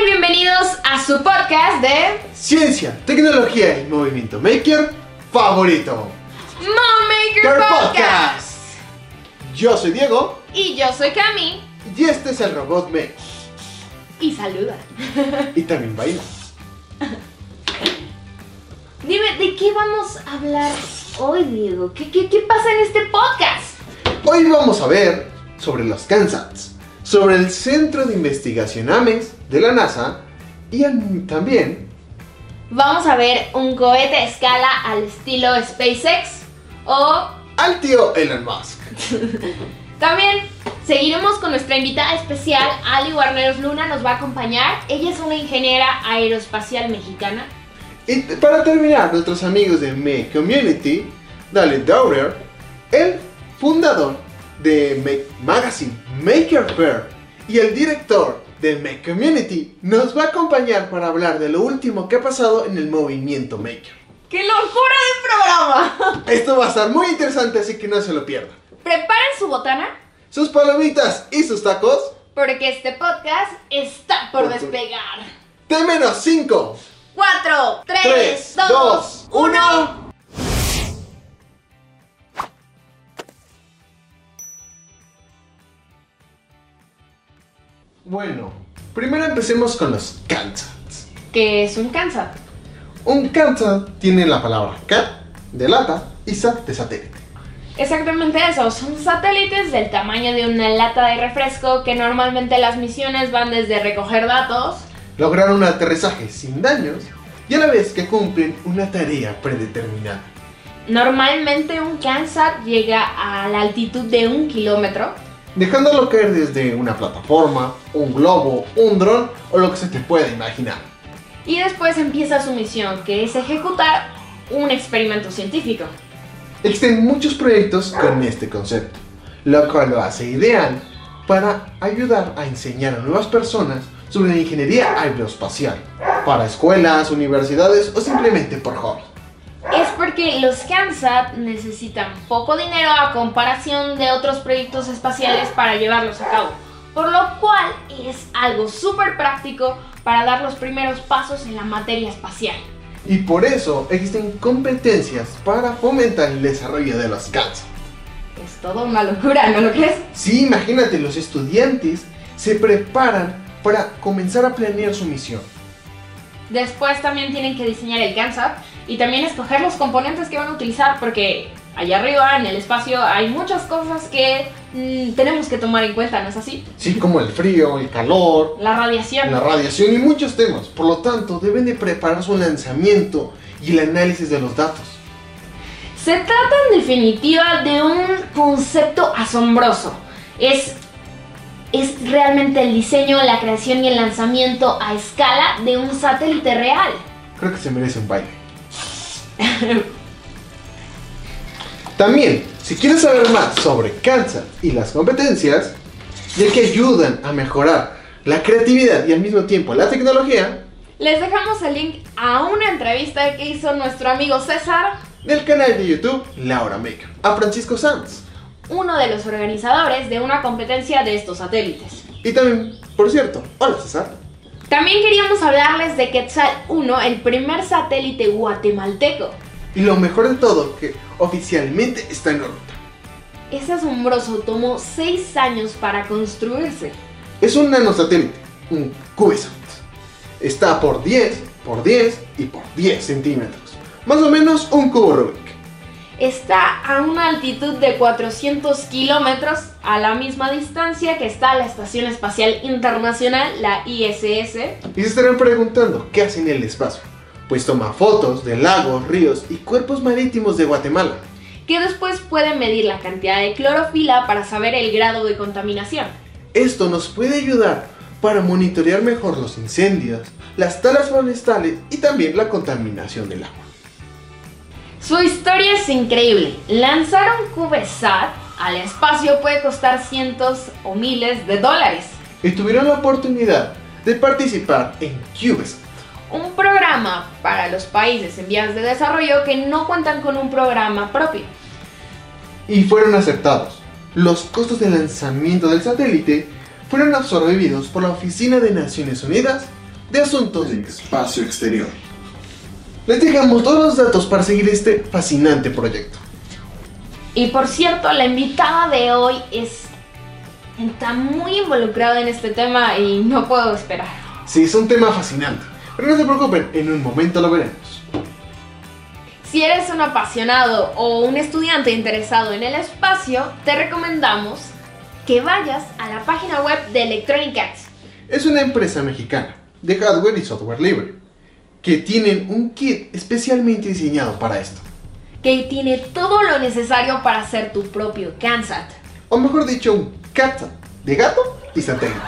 y bienvenidos a su podcast de Ciencia, tecnología y movimiento maker favorito. Mom Maker Care Podcast. Yo soy Diego Y yo soy Cami. y este es el robot Me. Y saluda. Y también baila. Dime, ¿de qué vamos a hablar hoy, Diego? ¿Qué, qué, qué pasa en este podcast? Hoy vamos a ver sobre los CANSATs, sobre el Centro de Investigación AMES de la NASA y también Vamos a ver un cohete a escala al estilo SpaceX o al tío Elon Musk. También seguiremos con nuestra invitada especial, Ali Guarneros Luna, nos va a acompañar. Ella es una ingeniera aeroespacial mexicana. Y para terminar, nuestros amigos de Me Community, Dale Dowrer, el fundador de Make Magazine Maker Fair y el director de Me Community, nos va a acompañar para hablar de lo último que ha pasado en el movimiento Maker. ¡Qué locura de programa! Esto va a estar muy interesante, así que no se lo pierdan. Preparen su botana Sus palomitas y sus tacos, porque este podcast está por despegar. de menos 5, 4, 3, 3, 2, 2, 1. Bueno, primero empecemos con los CANSATs. ¿Qué es un cáncer? Un CANSAT tiene la palabra CAT de lata y SAT de satélite. Exactamente eso, son satélites del tamaño de una lata de refresco que normalmente las misiones van desde recoger datos Lograr un aterrizaje sin daños y a la vez que cumplen una tarea predeterminada. Normalmente un CANSAT llega a la altitud de un kilómetro. Dejándolo caer desde una plataforma, un globo, un dron o lo que se te pueda imaginar. Y después empieza su misión, que es ejecutar un experimento científico. Existen muchos proyectos con este concepto, lo cual lo hace ideal para ayudar a enseñar a nuevas personas sobre la ingeniería aeroespacial, para escuelas, universidades o simplemente por hobby. Es porque los CANSAT necesitan poco dinero a comparación de otros proyectos espaciales para llevarlos a cabo. Por lo cual es algo súper práctico para dar los primeros pasos en la materia espacial. Y por eso existen competencias para fomentar el desarrollo de los CANSAT. Es toda una locura, ¿no lo crees? Sí, imagínate, los estudiantes se preparan para comenzar a planear su misión. Después también tienen que diseñar el CANSAT y también escoger los componentes que van a utilizar porque allá arriba en el espacio hay muchas cosas que mm, tenemos que tomar en cuenta, ¿no es así? Sí, como el frío, el calor, La radiación. la radiación y muchos temas. Por lo tanto, deben de preparar su lanzamiento y el análisis de los datos. Se trata en definitiva de un concepto asombroso. Es, es realmente el diseño, la creación y el lanzamiento a escala de un satélite real. Creo que se merece un baile. También, si quieres saber más sobre Kansas y las competencias, ya que ayudan a mejorar la creatividad y al mismo tiempo la tecnología, Les dejamos el link a una entrevista que hizo nuestro amigo César, del canal de YouTube Laura Maker, a Francisco Sanz. Uno de los organizadores de una competencia de estos satélites. Y también, por cierto, hola César. También queríamos hablarles de Quetzal 1, el primer satélite guatemalteco. Y lo mejor de todo, que oficialmente está en órbita. Es asombroso, tomó 6 años para construirse. Es un nanosatélite, un CubeSat. Está por 10, por 10 y por 10 centímetros. Más o menos un cubo Rubik. Está a una altitud de 400 kilómetros, a la misma distancia que está la Estación Espacial Internacional, la ISS. Y se estarán preguntando, ¿qué hace en el espacio? Pues toma fotos de lagos, ríos y cuerpos marítimos de Guatemala. que después puede medir la cantidad de clorofila para saber el grado de contaminación. Esto nos puede ayudar para monitorear mejor los incendios, las talas forestales y también la contaminación del agua. Su historia es increíble. Lanzar un CubeSat al espacio puede costar cientos o miles de dólares. Y tuvieron la oportunidad de participar en CubeSat. Un programa para los países en vías de desarrollo que no cuentan con un programa propio. y fueron aceptados. Los costos de lanzamiento del satélite fueron absorbidos por la Oficina de Naciones Unidas de asuntos del espacio exterior. Les dejamos todos los datos para seguir este fascinante proyecto. Y por cierto, la invitada de hoy es está muy involucrada en este tema y no puedo esperar. Sí, es un tema fascinante, pero no se preocupen, en un momento lo veremos. Si eres un apasionado o un estudiante interesado en el espacio, te recomendamos que vayas a la página web de Electronic Arts. Es una empresa mexicana de hardware y software libre que tienen un kit especialmente diseñado para esto. que tiene todo lo necesario para hacer tu propio CANSAT. O mejor dicho, un cat de gato y satélite.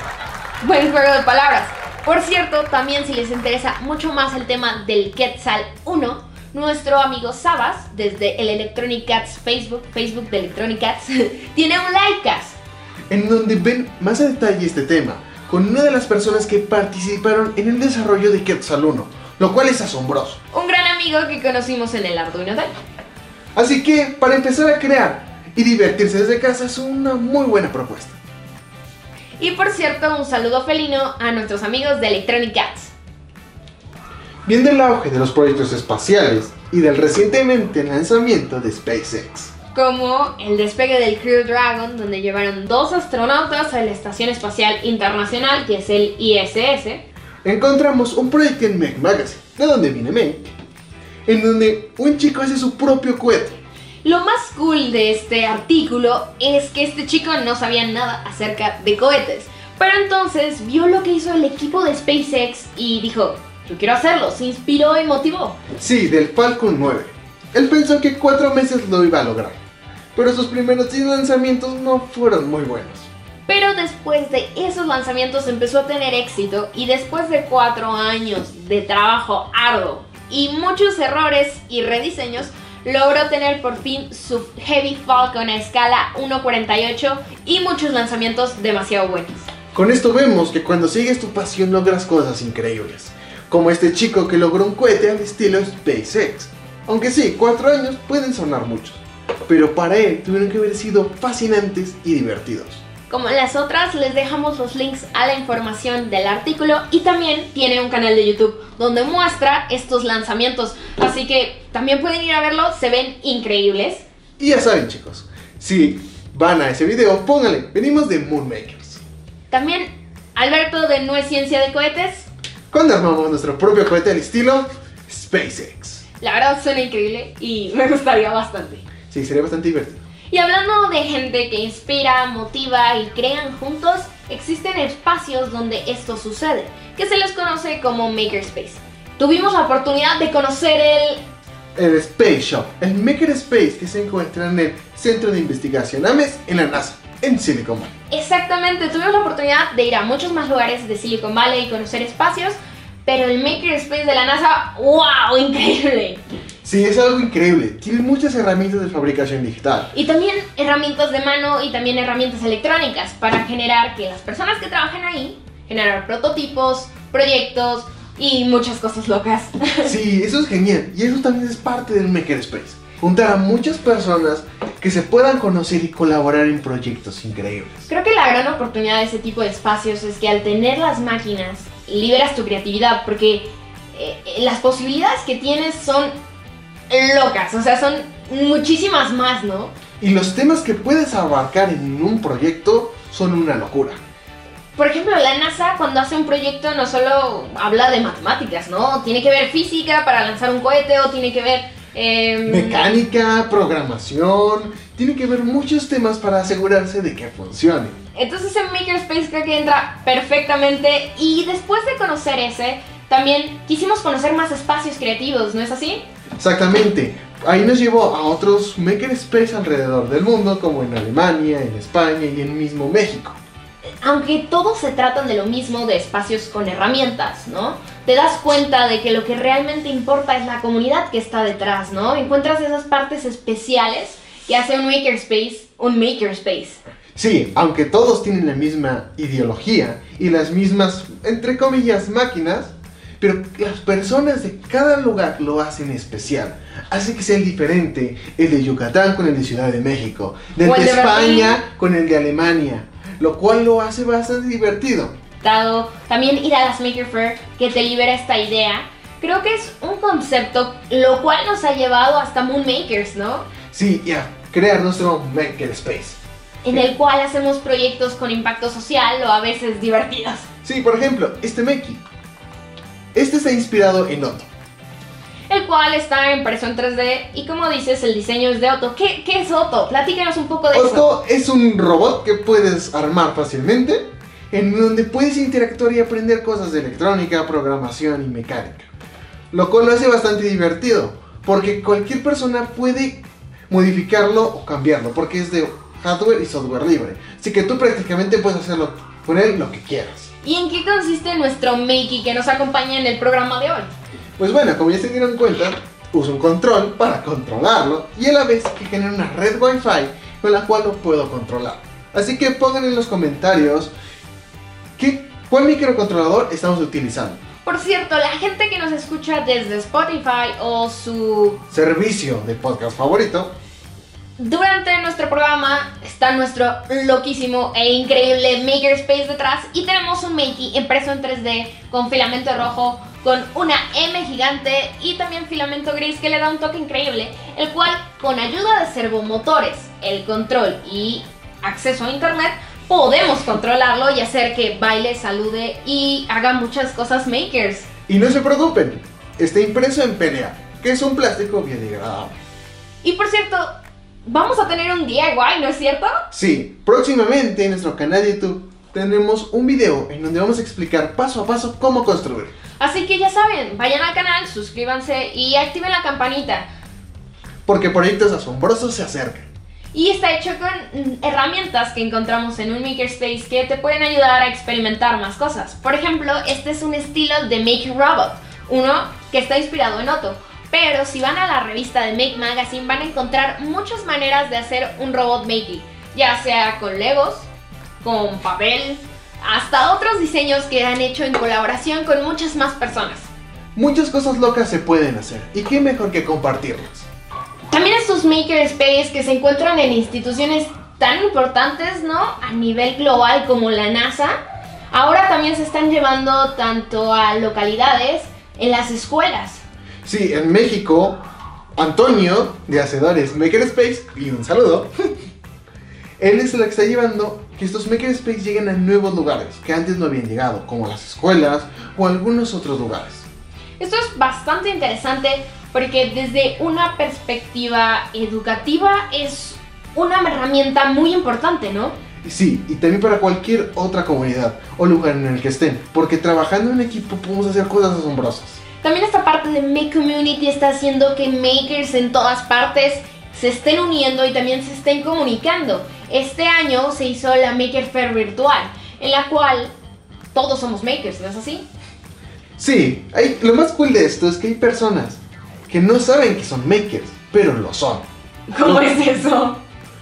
Buen juego de palabras. Por cierto, también si les interesa mucho más el tema del Quetzal 1, nuestro amigo Sabas, desde el Electronic Cats Facebook, Facebook de Electronic Cats, tiene un Livecast. en donde ven más a detalle este tema con una de las personas que participaron en el desarrollo de Quetzal 1, lo cual es asombroso. Un gran amigo que conocimos en el Arduino Day. Así que, para empezar a crear y divertirse desde casa es una muy buena propuesta. Y por cierto, un saludo felino a nuestros amigos de Electronic Cats. Viendo el auge de los proyectos espaciales y del recientemente lanzamiento de SpaceX. Como el despegue del Crew Dragon, donde llevaron dos astronautas a la Estación Espacial Internacional, que es el ISS, encontramos un proyecto en Meg Magazine, de donde viene Meg, en donde un chico hace su propio cohete. Lo más cool de este artículo es que este chico no sabía nada acerca de cohetes, pero entonces vio lo que hizo el equipo de SpaceX y dijo, yo quiero hacerlo, se inspiró y motivó. Sí, del Falcon 9. Él pensó que cuatro meses lo iba a lograr, pero sus primeros 10 lanzamientos no fueron muy buenos. Pero después de esos lanzamientos empezó a tener éxito y después de cuatro años de trabajo arduo y muchos errores y rediseños, logró tener por fin su Heavy Falcon a escala 1.48 y muchos lanzamientos demasiado buenos. Con esto vemos que cuando sigues tu pasión logras cosas increíbles, como este chico que logró un cohete al estilo SpaceX. Aunque sí, cuatro años pueden sonar muchos, pero para él tuvieron que haber sido fascinantes y divertidos. Como en las otras, les dejamos los links a la información del artículo y también tiene un canal de YouTube donde muestra estos lanzamientos. Así que también pueden ir a verlo, se ven increíbles. Y ya saben chicos, si van a ese video, pónganle, venimos de Moonmakers. También Alberto de No es Ciencia de Cohetes. Cuando armamos nuestro propio cohete al estilo SpaceX. La verdad suena increíble y me gustaría bastante. Sí, sería bastante divertido. Y hablando de gente que inspira, motiva y crean juntos, existen espacios donde esto sucede, que se les conoce como Makerspace. Tuvimos la oportunidad de conocer el... El Space Shop, el Maker Space que se encuentra en el Centro de Investigación AMES en la NASA, en Silicon Valley. Exactamente, tuvimos la oportunidad de ir a muchos más lugares de Silicon Valley y conocer espacios, pero el Makerspace de la NASA, ¡wow! Increíble. Sí, es algo increíble. Tiene muchas herramientas de fabricación digital. Y también herramientas de mano y también herramientas electrónicas para generar que las personas que trabajan ahí, generar prototipos, proyectos y muchas cosas locas. Sí, eso es genial. Y eso también es parte del Makerspace. Juntar a muchas personas que se puedan conocer y colaborar en proyectos increíbles. Creo que la gran oportunidad de ese tipo de espacios es que al tener las máquinas liberas tu creatividad porque eh, las posibilidades que tienes son locas, o sea, son muchísimas más, ¿no? Y los temas que puedes abarcar en un proyecto son una locura. Por ejemplo, la NASA cuando hace un proyecto no solo habla de matemáticas, ¿no? Tiene que ver física para lanzar un cohete o tiene que ver... em, Mecánica, programación, tiene que ver muchos temas para asegurarse de que funcione. Entonces en Makerspace creo que entra perfectamente y después de conocer ese, también quisimos conocer más espacios creativos, ¿no es así? Exactamente. Ahí nos llevó a otros Makerspace alrededor del mundo, como en Alemania, en España y en mismo México. Aunque todos se tratan de lo mismo, de espacios con herramientas, ¿no? Te das cuenta de que lo que realmente importa es la comunidad que está detrás, ¿no? Encuentras esas partes especiales que hace un makerspace un makerspace. Sí, aunque todos tienen la misma ideología y las mismas, entre comillas, máquinas, pero las personas de cada lugar lo hacen especial. Hace que sea el diferente el de Yucatán con el de Ciudad de México, del de de España Brasil. con el de Alemania, lo cual lo hace bastante divertido. visitado, también ir a las Maker Fair que te libera esta idea. Creo que es un concepto lo cual nos ha llevado hasta Moon Makers, ¿no? Sí, ya, crear nuestro Makerspace. En el cual hacemos proyectos con impacto social o a veces divertidos. Sí, por ejemplo, este Makey. Este está inspirado en Otto. El cual está en 3D y como dices, el diseño es de Otto. ¿Qué, qué es Otto? Platícanos un poco de eso. Otto es un robot que puedes armar fácilmente, en donde puedes interactuar y aprender cosas de electrónica, programación y mecánica. Lo cual lo hace bastante divertido, porque cualquier persona puede modificarlo o cambiarlo, porque es de hardware y software libre. Así que tú prácticamente puedes hacerlo con él lo que quieras. ¿Y en qué consiste nuestro Makey que nos acompaña en el programa de hoy? Pues bueno, como ya se dieron cuenta, uso un control para controlarlo y a la vez que genera una red Wi-Fi con la cual lo puedo controlar. Así que pongan en los comentarios qué, cuál microcontrolador estamos utilizando. Por cierto, la gente que nos escucha desde Spotify o su Servicio de podcast favorito. Durante nuestro programa está nuestro loquísimo e increíble Makerspace detrás y tenemos un Makey impreso en 3D con filamento rojo, con una M gigante y también filamento gris que le da un toque increíble, el cual con ayuda de servomotores, el control y acceso a internet podemos controlarlo y hacer que baile, salude y haga muchas cosas makers. Y no se preocupen, está impreso en PLA, que es un plástico biodegradable. Y por cierto, vamos a tener un DIY, ¿no es cierto? Sí, próximamente en nuestro canal de YouTube tendremos un video en donde vamos a explicar paso a paso cómo construir. Así que ya saben, vayan al canal, suscríbanse y activen la campanita. Porque proyectos asombrosos se acercan. Y está hecho con mm, herramientas que encontramos en un Makerspace que te pueden ayudar a experimentar más cosas. Por ejemplo, este es un estilo de Make Robot, uno que está inspirado en Otto. Pero si van a la revista de Make Magazine van a encontrar muchas maneras de hacer un robot making, ya sea con Legos, con papel, hasta otros diseños que han hecho en colaboración con muchas más personas. Muchas cosas locas se pueden hacer y qué mejor que compartirlas. También estos Makerspace que se encuentran en instituciones tan importantes, ¿no? A nivel global como la NASA, ahora también se están llevando tanto a localidades en las escuelas. Sí, en México, Antonio de Hacedores Makerspace, y un saludo, él es el que está llevando que estos Makerspace lleguen a nuevos lugares que antes no habían llegado, como las escuelas o algunos otros lugares. Esto es bastante interesante porque desde una perspectiva educativa es una herramienta muy importante, ¿no? Sí, y también para cualquier otra comunidad o lugar en el que estén, porque trabajando en equipo podemos hacer cosas asombrosas. También esta parte de Make Community está haciendo que makers en todas partes se estén uniendo y también se estén comunicando. Este año se hizo la Maker Fair virtual, en la cual todos somos makers, ¿no es así? Sí, hay, lo más cool de esto es que hay personas que no saben que son makers, pero lo son. ¿Cómo es eso?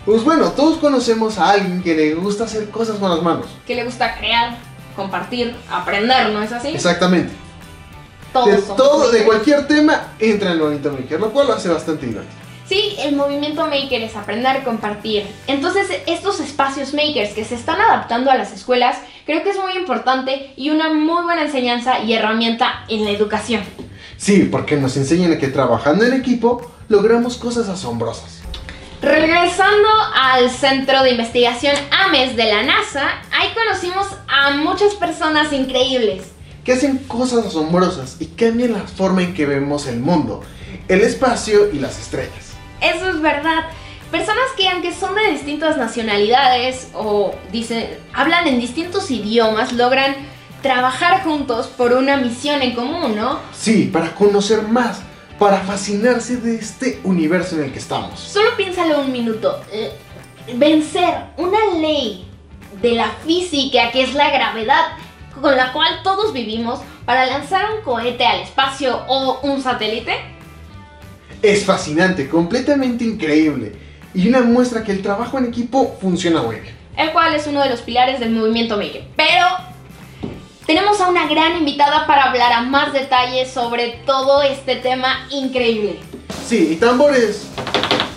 Pues bueno, todos conocemos a alguien que le gusta hacer cosas con las manos. Que le gusta crear, compartir, aprender, ¿no es así? Exactamente. Todos de todo, de cualquier tema, entra en el bonito maker, lo cual lo hace bastante divertido. Sí, el movimiento maker es aprender, compartir. Entonces, estos espacios makers que se están adaptando a las escuelas, creo que es muy importante y una muy buena enseñanza y herramienta en la educación. Sí, porque nos enseñan que trabajando en equipo logramos cosas asombrosas. Regresando al Centro de Investigación AMES de la NASA, ahí conocimos a muchas personas increíbles. Que hacen cosas asombrosas y cambian la forma en que vemos el mundo, el espacio y las estrellas. Eso es verdad. Personas que aunque son de distintas nacionalidades o dicen, hablan en distintos idiomas, logran trabajar juntos por una misión en común, ¿no? Sí, para conocer más, para fascinarse de este universo en el que estamos. Solo piénsalo un minuto. eh, vencer una ley de la física que es la gravedad con la cual todos vivimos para lanzar un cohete al espacio o un satélite. Es fascinante, completamente increíble y una muestra que el trabajo en equipo funciona muy bien. el cual es uno de los pilares del movimiento maker. Pero tenemos a una gran invitada para hablar a más detalles sobre todo este tema increíble. Sí, y tambores,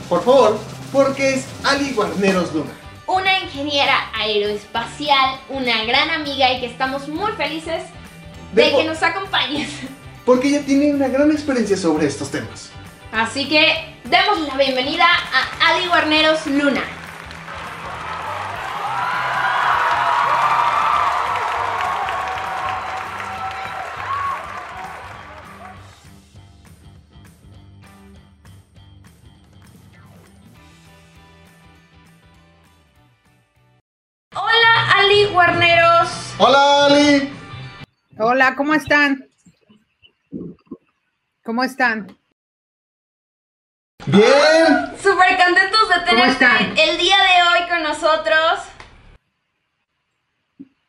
por favor, porque es Ali Guarneros Luna. Una ingeniera aeroespacial, una gran amiga y que estamos muy felices de que nos acompañes. Porque ella tiene una gran experiencia sobre estos temas. Así que demos la bienvenida a Ali Guarneros Luna. Hola, ¿cómo están? ¿Cómo están? Bien. Súper contentos de tenerte el día de hoy con nosotros.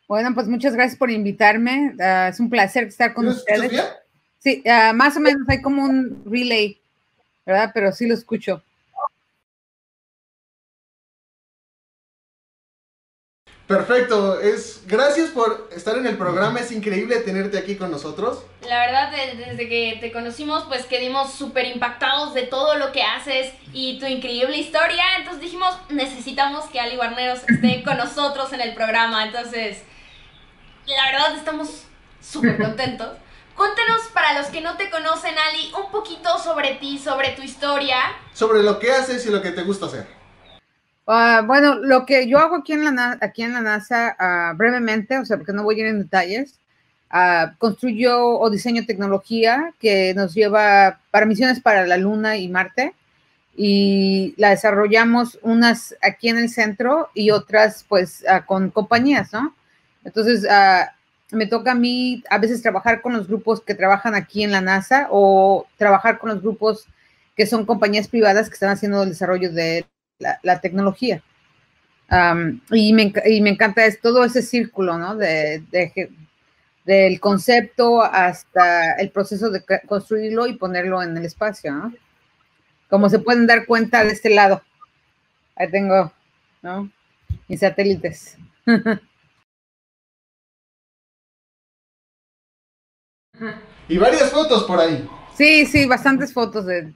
Bueno, pues muchas gracias por invitarme. Ah, es un placer estar con ustedes. Bien? Sí, ah, más o menos hay como un relay, ¿verdad? Pero sí lo escucho. Perfecto, es gracias por estar en el programa, es increíble tenerte aquí con nosotros. La verdad, desde que te conocimos, pues quedimos súper impactados de todo lo que haces y tu increíble historia, entonces dijimos, necesitamos que Ali Guarneros esté con nosotros en el programa, entonces, la verdad estamos súper contentos. Cuéntanos para los que no te conocen, Ali, un poquito sobre ti, sobre tu historia. Sobre lo que haces y lo que te gusta hacer. Ah, bueno, lo que yo hago aquí en la, en la NASA ah, brevemente, o sea, porque no voy a ir en detalles, uh, construyo o diseño tecnología que nos lleva para misiones para la Luna y Marte y la desarrollamos unas aquí en el centro y otras pues con compañías, ¿no? Entonces, me toca a mí a veces trabajar con los grupos que trabajan aquí en la NASA o trabajar con los grupos que son compañías privadas que están haciendo el desarrollo de la, tecnología. y, me, y, me, encanta es todo ese círculo, ¿no? De, del concepto hasta el proceso de construirlo y ponerlo en el espacio, ¿no? Como se pueden dar cuenta de este lado. Ahí tengo, ¿no? Mis satélites. y varias fotos por ahí. Sí, sí, bastantes fotos de,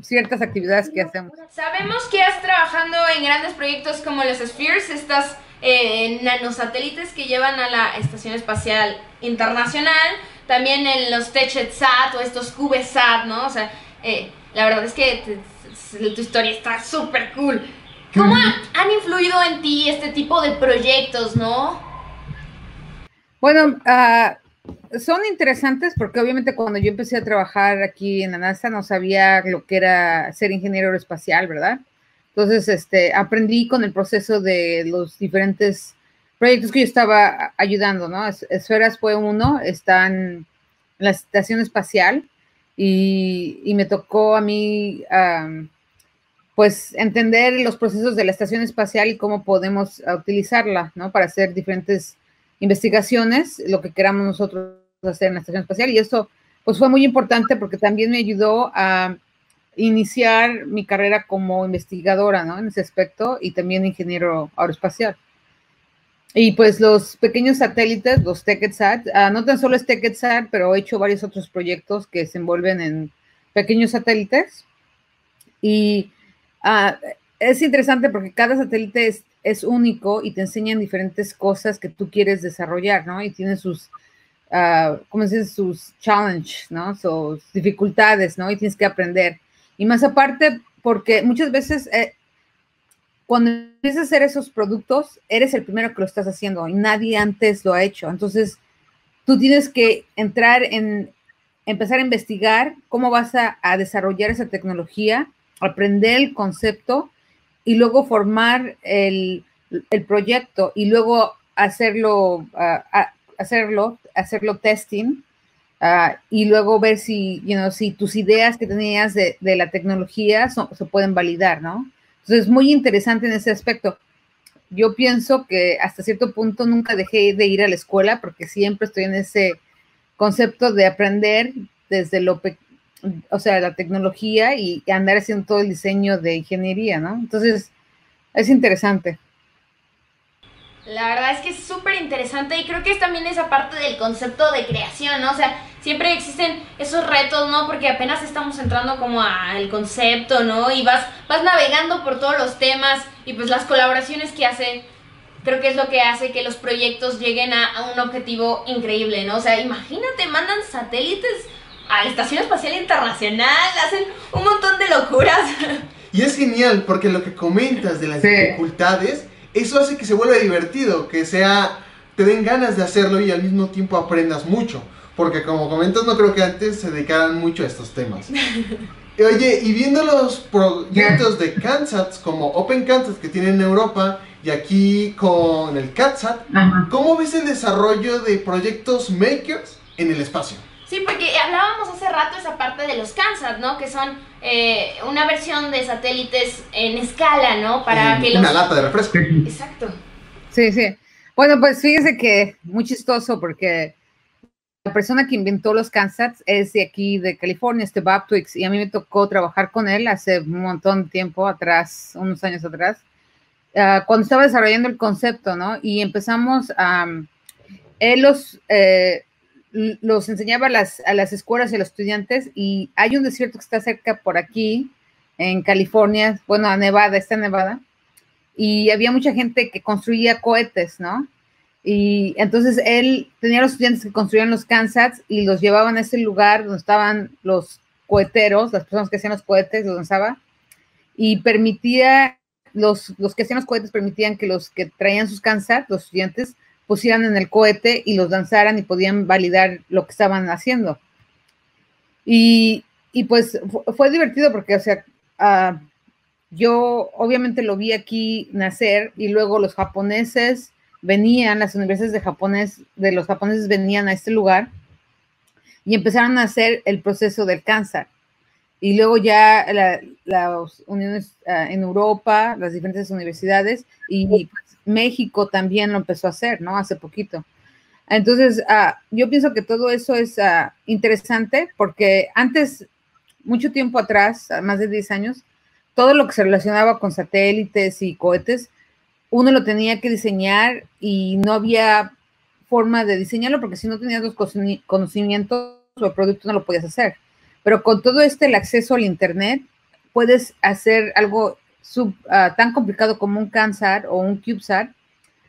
ciertas actividades que hacemos. Sabemos que has trabajando en grandes proyectos como los Spheres, estas eh, nanosatélites que llevan a la Estación Espacial Internacional, también en los TechEdsat o estos CubeSat, ¿no? O sea, eh, la verdad es que tu historia está súper cool. ¿Cómo han influido en ti este tipo de proyectos, no? Bueno, uh, son interesantes porque obviamente cuando yo empecé a trabajar aquí en la NASA no sabía lo que era ser ingeniero aeroespacial, ¿verdad? Entonces, este, aprendí con el proceso de los diferentes proyectos que yo estaba ayudando, ¿no? Esferas fue uno, están en la estación espacial y, me tocó a mí, pues, entender los procesos de la estación espacial y cómo podemos utilizarla, ¿no? Para hacer diferentes investigaciones, lo que queramos nosotros hacer en la estación espacial. Y eso, pues fue muy importante porque también me ayudó a iniciar mi carrera como investigadora, ¿no? En ese aspecto y también ingeniero aeroespacial. Y pues los pequeños satélites, los TechEdsat, uh, no tan solo es TechEdsat, pero he hecho varios otros proyectos que se envuelven en pequeños satélites. Y uh, es interesante porque cada satélite es, es único y te enseñan diferentes cosas que tú quieres desarrollar, ¿no? Y tiene sus, uh, ¿cómo se? Sus challenges, ¿no? Sus dificultades, ¿no? Y tienes que aprender. Y más aparte, porque muchas veces eh, cuando empiezas a hacer esos productos, eres el primero que lo estás haciendo y nadie antes lo ha hecho. Entonces, tú tienes que entrar en, empezar a investigar cómo vas a desarrollar esa tecnología, aprender el concepto y luego formar el, el proyecto y luego hacerlo, uh, hacerlo, hacerlo testing uh, y luego ver si, you know, si tus ideas que tenías de, de la tecnología se pueden validar, ¿no? Entonces es muy interesante en ese aspecto. Yo pienso que hasta cierto punto nunca dejé de ir a la escuela porque siempre estoy en ese concepto de aprender desde lo, o sea, la tecnología y andar haciendo todo el diseño de ingeniería, ¿no? Entonces, es interesante. La verdad es que es súper interesante y creo que es también esa parte del concepto de creación, ¿no? O sea, siempre existen esos retos, ¿no? Porque apenas estamos entrando como al concepto, ¿no? Y vas, vas navegando por todos los temas y pues las colaboraciones que hace creo que es lo que hace que los proyectos lleguen a un objetivo increíble, ¿no? O sea, imagínate, mandan satélites a la Estación Espacial Internacional, hacen un montón de locuras. Y es genial porque lo que comentas de las Sí. dificultades, eso hace que se vuelva divertido, que sea, te den ganas de hacerlo y al mismo tiempo aprendas mucho. Porque como comentas, no creo que antes se dedicaran mucho a estos temas. Oye, y viendo los proyectos de CANSATs como Open CANSAT que tienen en Europa y aquí con el CATSAT. ¿cómo ves el desarrollo de proyectos makers en el espacio? Sí, porque hablábamos hace rato esa parte de los CANSAT, ¿no? Que son eh, una versión de satélites en escala, ¿no? Para En que los... Una lata de refresco. Exacto. Sí, sí. Bueno, pues fíjese que muy chistoso porque la persona que inventó los CANSATs es de aquí, de California, este Bob Twix, y a mí me tocó trabajar con él hace un montón de tiempo atrás, unos años atrás, ah, cuando estaba desarrollando el concepto, ¿no? Y empezamos a... él los, eh, los enseñaba a las, a las escuelas y a los estudiantes, y hay un desierto que está cerca por aquí, en California, bueno, a Nevada, está Nevada, y había mucha gente que construía cohetes, ¿no? Y entonces él tenía a los estudiantes que construían los CANSATs y los llevaban a ese lugar donde estaban los coheteros, las personas que hacían los cohetes, los lanzaba, y permitía, los, los que hacían los cohetes permitían que los que traían sus CANSAT, los estudiantes, pusieran en el cohete y los lanzaran y podían validar lo que estaban haciendo. Y, y pues fu- fue divertido porque, o sea, ah, yo obviamente lo vi aquí nacer y luego los japoneses venían, las universidades de, japonés, de los japoneses venían a este lugar y empezaron a hacer el proceso del cáncer. Y luego ya la- las uniones ah, en Europa, las diferentes universidades y pues, México también lo empezó a hacer, ¿no? Hace poquito. Entonces, ah, yo pienso que todo eso es ah, interesante porque antes, mucho tiempo atrás, ah, más de 10 años, todo lo que se relacionaba con satélites y cohetes, uno lo tenía que diseñar y no había forma de diseñarlo porque si no tenías los conoci- conocimientos o el producto no lo podías hacer. Pero con todo este, el acceso al Internet, puedes hacer algo sub- ah, tan complicado como un CANSAT o un CubeSat,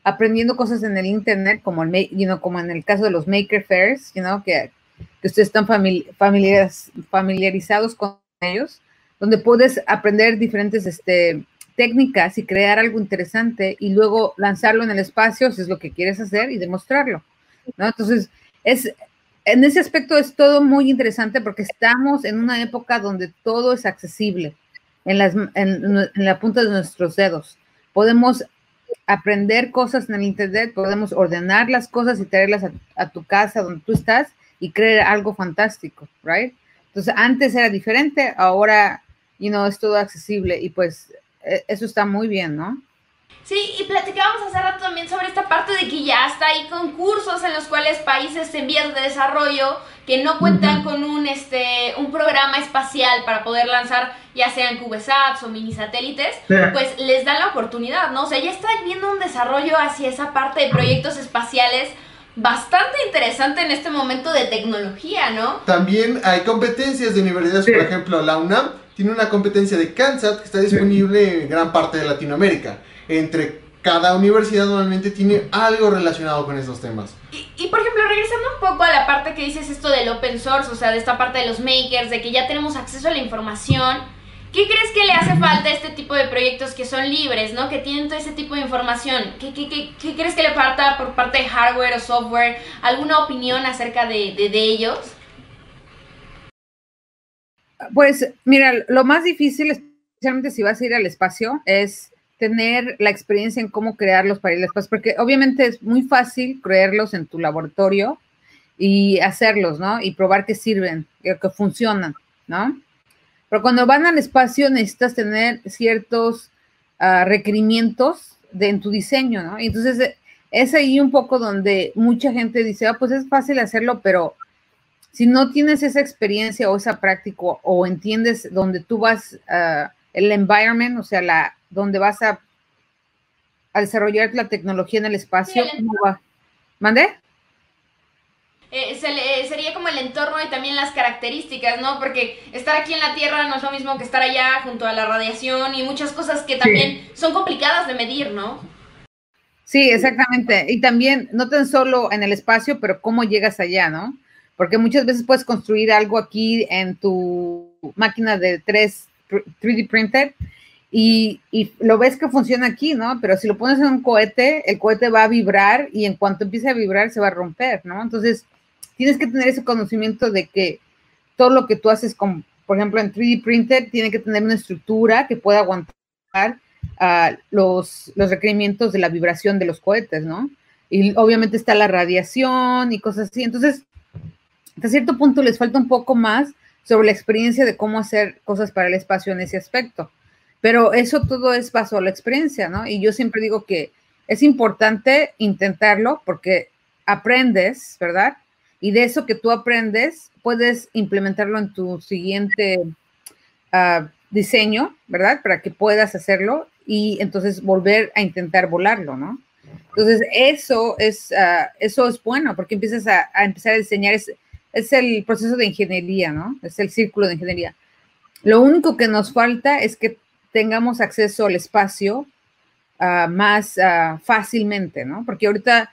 aprendiendo cosas en el Internet, como, el, you know, como en el caso de los Maker Fairs, you know, que, que ustedes están famili- familiarizados con ellos, donde puedes aprender diferentes este, técnicas y crear algo interesante y luego lanzarlo en el espacio si es lo que quieres hacer y demostrarlo. ¿no? Entonces, es, en ese aspecto es todo muy interesante porque estamos en una época donde todo es accesible en, las, en, en la punta de nuestros dedos. Podemos aprender cosas en el Internet, podemos ordenar las cosas y traerlas a, a tu casa donde tú estás y crear algo fantástico, ¿right? Entonces, antes era diferente, ahora, you know, es todo accesible y pues e- eso está muy bien, ¿no? Sí, y platicábamos hace rato también sobre esta parte de que ya hasta hay concursos en los cuales países en vías de desarrollo que no cuentan con un este un programa espacial para poder lanzar ya sean CubeSats o mini satélites, pues les dan la oportunidad, ¿no? O sea, ya está viendo un desarrollo hacia esa parte de proyectos espaciales bastante interesante en este momento de tecnología, ¿no? También hay competencias de universidades, Sí. por ejemplo, la UNAM tiene una competencia de CANSAT que está disponible en gran parte de Latinoamérica. Entre cada universidad normalmente tiene algo relacionado con esos temas. Y, y, por ejemplo, regresando un poco a la parte que dices esto del open source, o sea, de esta parte de los makers, de que ya tenemos acceso a la información, ¿qué crees que le hace falta a este tipo de proyectos que son libres, ¿no? Que tienen todo ese tipo de información. ¿Qué, qué, qué, qué crees que le falta por parte de hardware o software? ¿Alguna opinión acerca de, de, de ellos? Pues mira, lo más difícil, especialmente si vas a ir al espacio, es tener la experiencia en cómo crearlos para ir espacio, porque obviamente es muy fácil crearlos en tu laboratorio y hacerlos, ¿no? Y probar que sirven, que, funcionan, ¿no? Pero cuando van al espacio necesitas tener ciertos uh, requerimientos en tu diseño, ¿no? Entonces es ahí un poco donde mucha gente dice, ah, pues es fácil hacerlo, pero si no tienes esa experiencia o esa práctica o entiendes donde tú vas, uh, el environment, o sea, la, donde vas a, a desarrollar la tecnología en el espacio, Sí, el ¿cómo va? ¿Mande? Eh, se le, sería como el entorno y también las características, ¿no? Porque estar aquí en la Tierra no es lo mismo que estar allá junto a la radiación y muchas cosas que también sí. son complicadas de medir, ¿no? Sí, exactamente. Y también, no tan solo en el espacio, pero cómo llegas allá, ¿no? Porque muchas veces puedes construir algo aquí en tu máquina de 3, 3D printer y, y, lo ves que funciona aquí, ¿no? Pero si lo pones en un cohete, el cohete va a vibrar y en cuanto empiece a vibrar se va a romper, ¿no? Entonces, tienes que tener ese conocimiento de que todo lo que tú haces, con, por ejemplo, en 3D printer, tiene que tener una estructura que pueda aguantar uh, los, los requerimientos de la vibración de los cohetes, ¿no? Y obviamente está la radiación y cosas así. Entonces, hasta cierto punto les falta un poco más sobre la experiencia de cómo hacer cosas para el espacio en ese aspecto. Pero eso todo es bajo la experiencia, ¿no? Y yo siempre digo que es importante intentarlo porque aprendes, ¿verdad? Y de eso que tú aprendes, puedes implementarlo en tu siguiente uh, diseño, ¿verdad? Para que puedas hacerlo y entonces volver a intentar volarlo, ¿no? Entonces, eso es, uh, eso es bueno porque empiezas a, a empezar a diseñar, es, es el proceso de ingeniería, ¿no? Es el círculo de ingeniería. Lo único que nos falta es que tengamos acceso al espacio uh, más uh, fácilmente, ¿no? Porque ahorita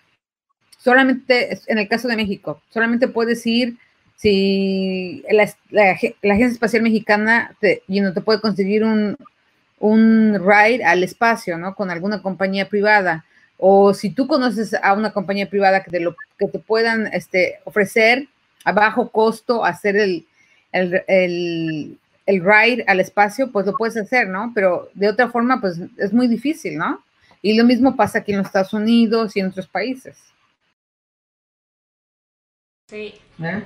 solamente, en el caso de México, solamente puedes ir si la, Agencia Espacial Mexicana te, you know, te puede conseguir un, un ride al espacio, ¿no? Con alguna compañía privada. O si tú conoces a una compañía privada que te, lo, que te puedan este, ofrecer a bajo costo hacer el, el, el, ride al espacio, pues lo puedes hacer, ¿no? Pero de otra forma, pues es muy difícil, ¿no? Y lo mismo pasa aquí en los Estados Unidos y en otros países. Sí. ¿Eh?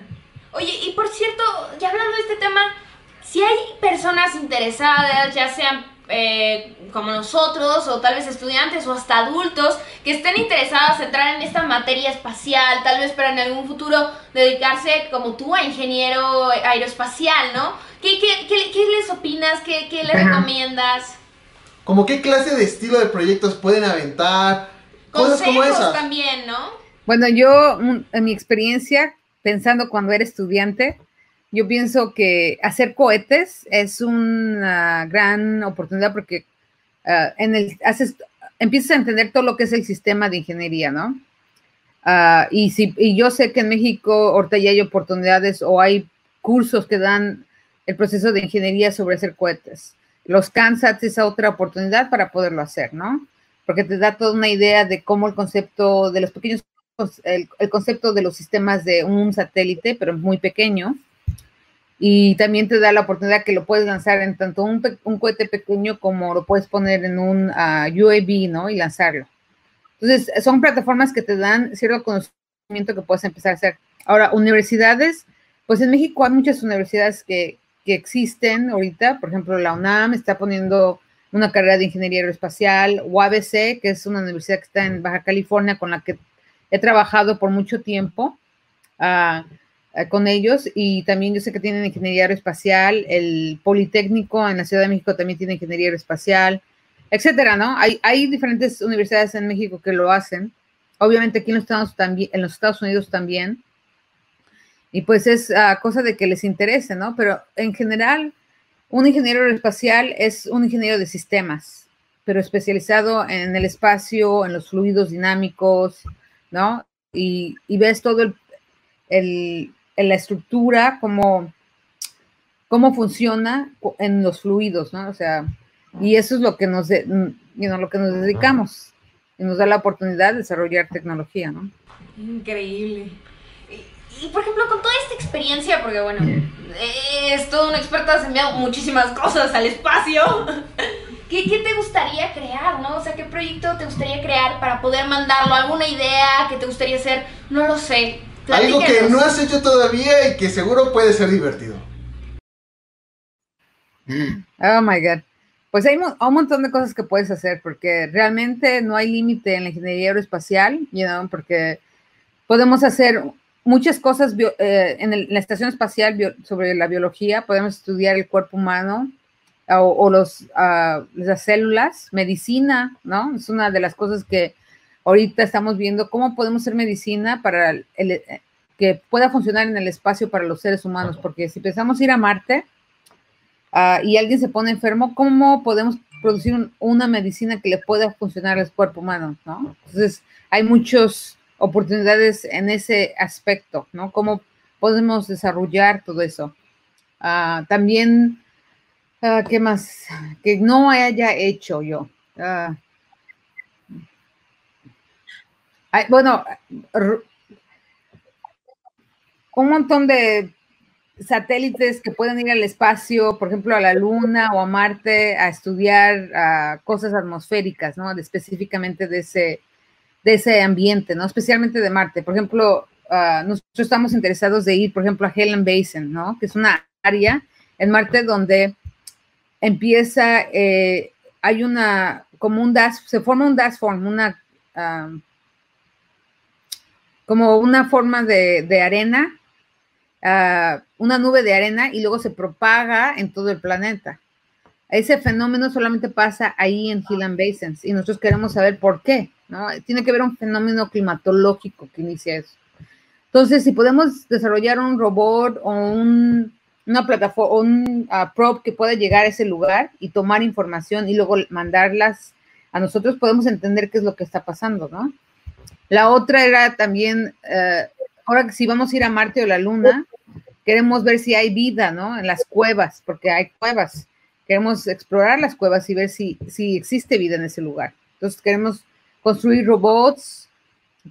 Oye, y por cierto, ya hablando de este tema, si hay personas interesadas, ya sean eh, como nosotros, o tal vez estudiantes o hasta adultos, que estén interesados en entrar en esta materia espacial, tal vez para en algún futuro dedicarse como tú a ingeniero aeroespacial, ¿no? ¿Qué, qué, qué, qué les opinas? ¿Qué, qué les recomiendas? ¿Como qué clase de estilo de proyectos pueden aventar? Cosas como esas. también, ¿no? Bueno, yo, en mi experiencia, pensando cuando era estudiante, yo pienso que hacer cohetes es una gran oportunidad porque uh, en el, haces, empiezas a entender todo lo que es el sistema de ingeniería, ¿no? Uh, y, si, y yo sé que en México ahorita ya hay oportunidades o hay cursos que dan el proceso de ingeniería sobre hacer cohetes. Los CANSATs es otra oportunidad para poderlo hacer, ¿no? Porque te da toda una idea de cómo el concepto de los pequeños, el, el concepto de los sistemas de un satélite, pero muy pequeño, y también te da la oportunidad que lo puedes lanzar en tanto un, un cohete pequeño como lo puedes poner en un uh, ah, UAV, ¿no? Y lanzarlo. Entonces, son plataformas que te dan cierto conocimiento que puedes empezar a hacer. Ahora, universidades, pues en México hay muchas universidades que, que existen ahorita, por ejemplo, la UNAM está poniendo una carrera de ingeniería aeroespacial, UABC, que es una universidad que está en Baja California con la que he trabajado por mucho tiempo. Uh, con ellos y también yo sé que tienen ingeniería aeroespacial, el Politécnico en la Ciudad de México también tiene ingeniería aeroespacial, etcétera, ¿no? Hay, hay diferentes universidades en México que lo hacen, obviamente aquí en los Estados, también, en los Estados Unidos también, y pues es uh, cosa de que les interese, ¿no? Pero en general, un ingeniero aeroespacial es un ingeniero de sistemas, pero especializado en el espacio, en los fluidos dinámicos, ¿no? Y, y ves todo el, el, en la estructura, cómo, cómo funciona en los fluidos, ¿no? O sea, y eso es lo que nos, de, you know, lo que nos dedicamos y nos da la oportunidad de desarrollar tecnología, ¿no? Increíble. Y, y por ejemplo, con toda esta experiencia, porque bueno, es todo un experto, has enviado muchísimas cosas al espacio. ¿Qué, ¿Qué, te gustaría crear, no? O sea, ¿qué proyecto te gustaría crear para poder mandarlo? ¿Alguna idea que te gustaría hacer? No lo sé. Algo que no has hecho todavía y que seguro puede ser divertido. Oh my God. Pues hay un montón de cosas que puedes hacer porque realmente no hay límite en la ingeniería aeroespacial, you know, porque podemos hacer muchas cosas eh, en, el, en, la estación espacial bio, sobre la biología, podemos estudiar el cuerpo humano o, o los, uh, las células, medicina, ¿no? Es una de las cosas que ahorita estamos viendo cómo podemos hacer medicina para el, el, que pueda funcionar en el espacio para los seres humanos, porque si pensamos ir a Marte uh, y alguien se pone enfermo, ¿cómo podemos producir una medicina que le pueda funcionar al cuerpo humano, ¿no? Entonces, hay muchas oportunidades en ese aspecto, ¿no? Cómo podemos desarrollar todo eso. Ah, también, ah, ¿qué más? Que no haya hecho yo. Ah, bueno, un montón de satélites que pueden ir al espacio, por ejemplo, a la Luna o a Marte, a estudiar cosas atmosféricas, ¿no? específicamente de ese, de ese ambiente, ¿no? Especialmente de Marte. Por ejemplo, nosotros estamos interesados de ir, por ejemplo, a Helen Basin, ¿no? Que es una área en Marte donde empieza, eh, hay una, como un dash, se forma un dash form, una, como una forma de, arena, ah, una nube de arena y luego se propaga en todo el planeta. Ese fenómeno solamente pasa ahí en Helen Basins y nosotros queremos saber por qué, ¿no? Tiene que haber un fenómeno climatológico que inicia eso. Entonces, si podemos desarrollar un robot o un, una plataforma, un uh, prop que pueda llegar a ese lugar y tomar información y luego mandarlas a nosotros, podemos entender qué es lo que está pasando, ¿no? La otra era también, uh, ahora que si vamos a ir a Marte o la Luna, queremos ver si hay vida, ¿no? En las cuevas, porque hay cuevas. Queremos explorar las cuevas y ver si, si existe vida en ese lugar. Entonces queremos construir robots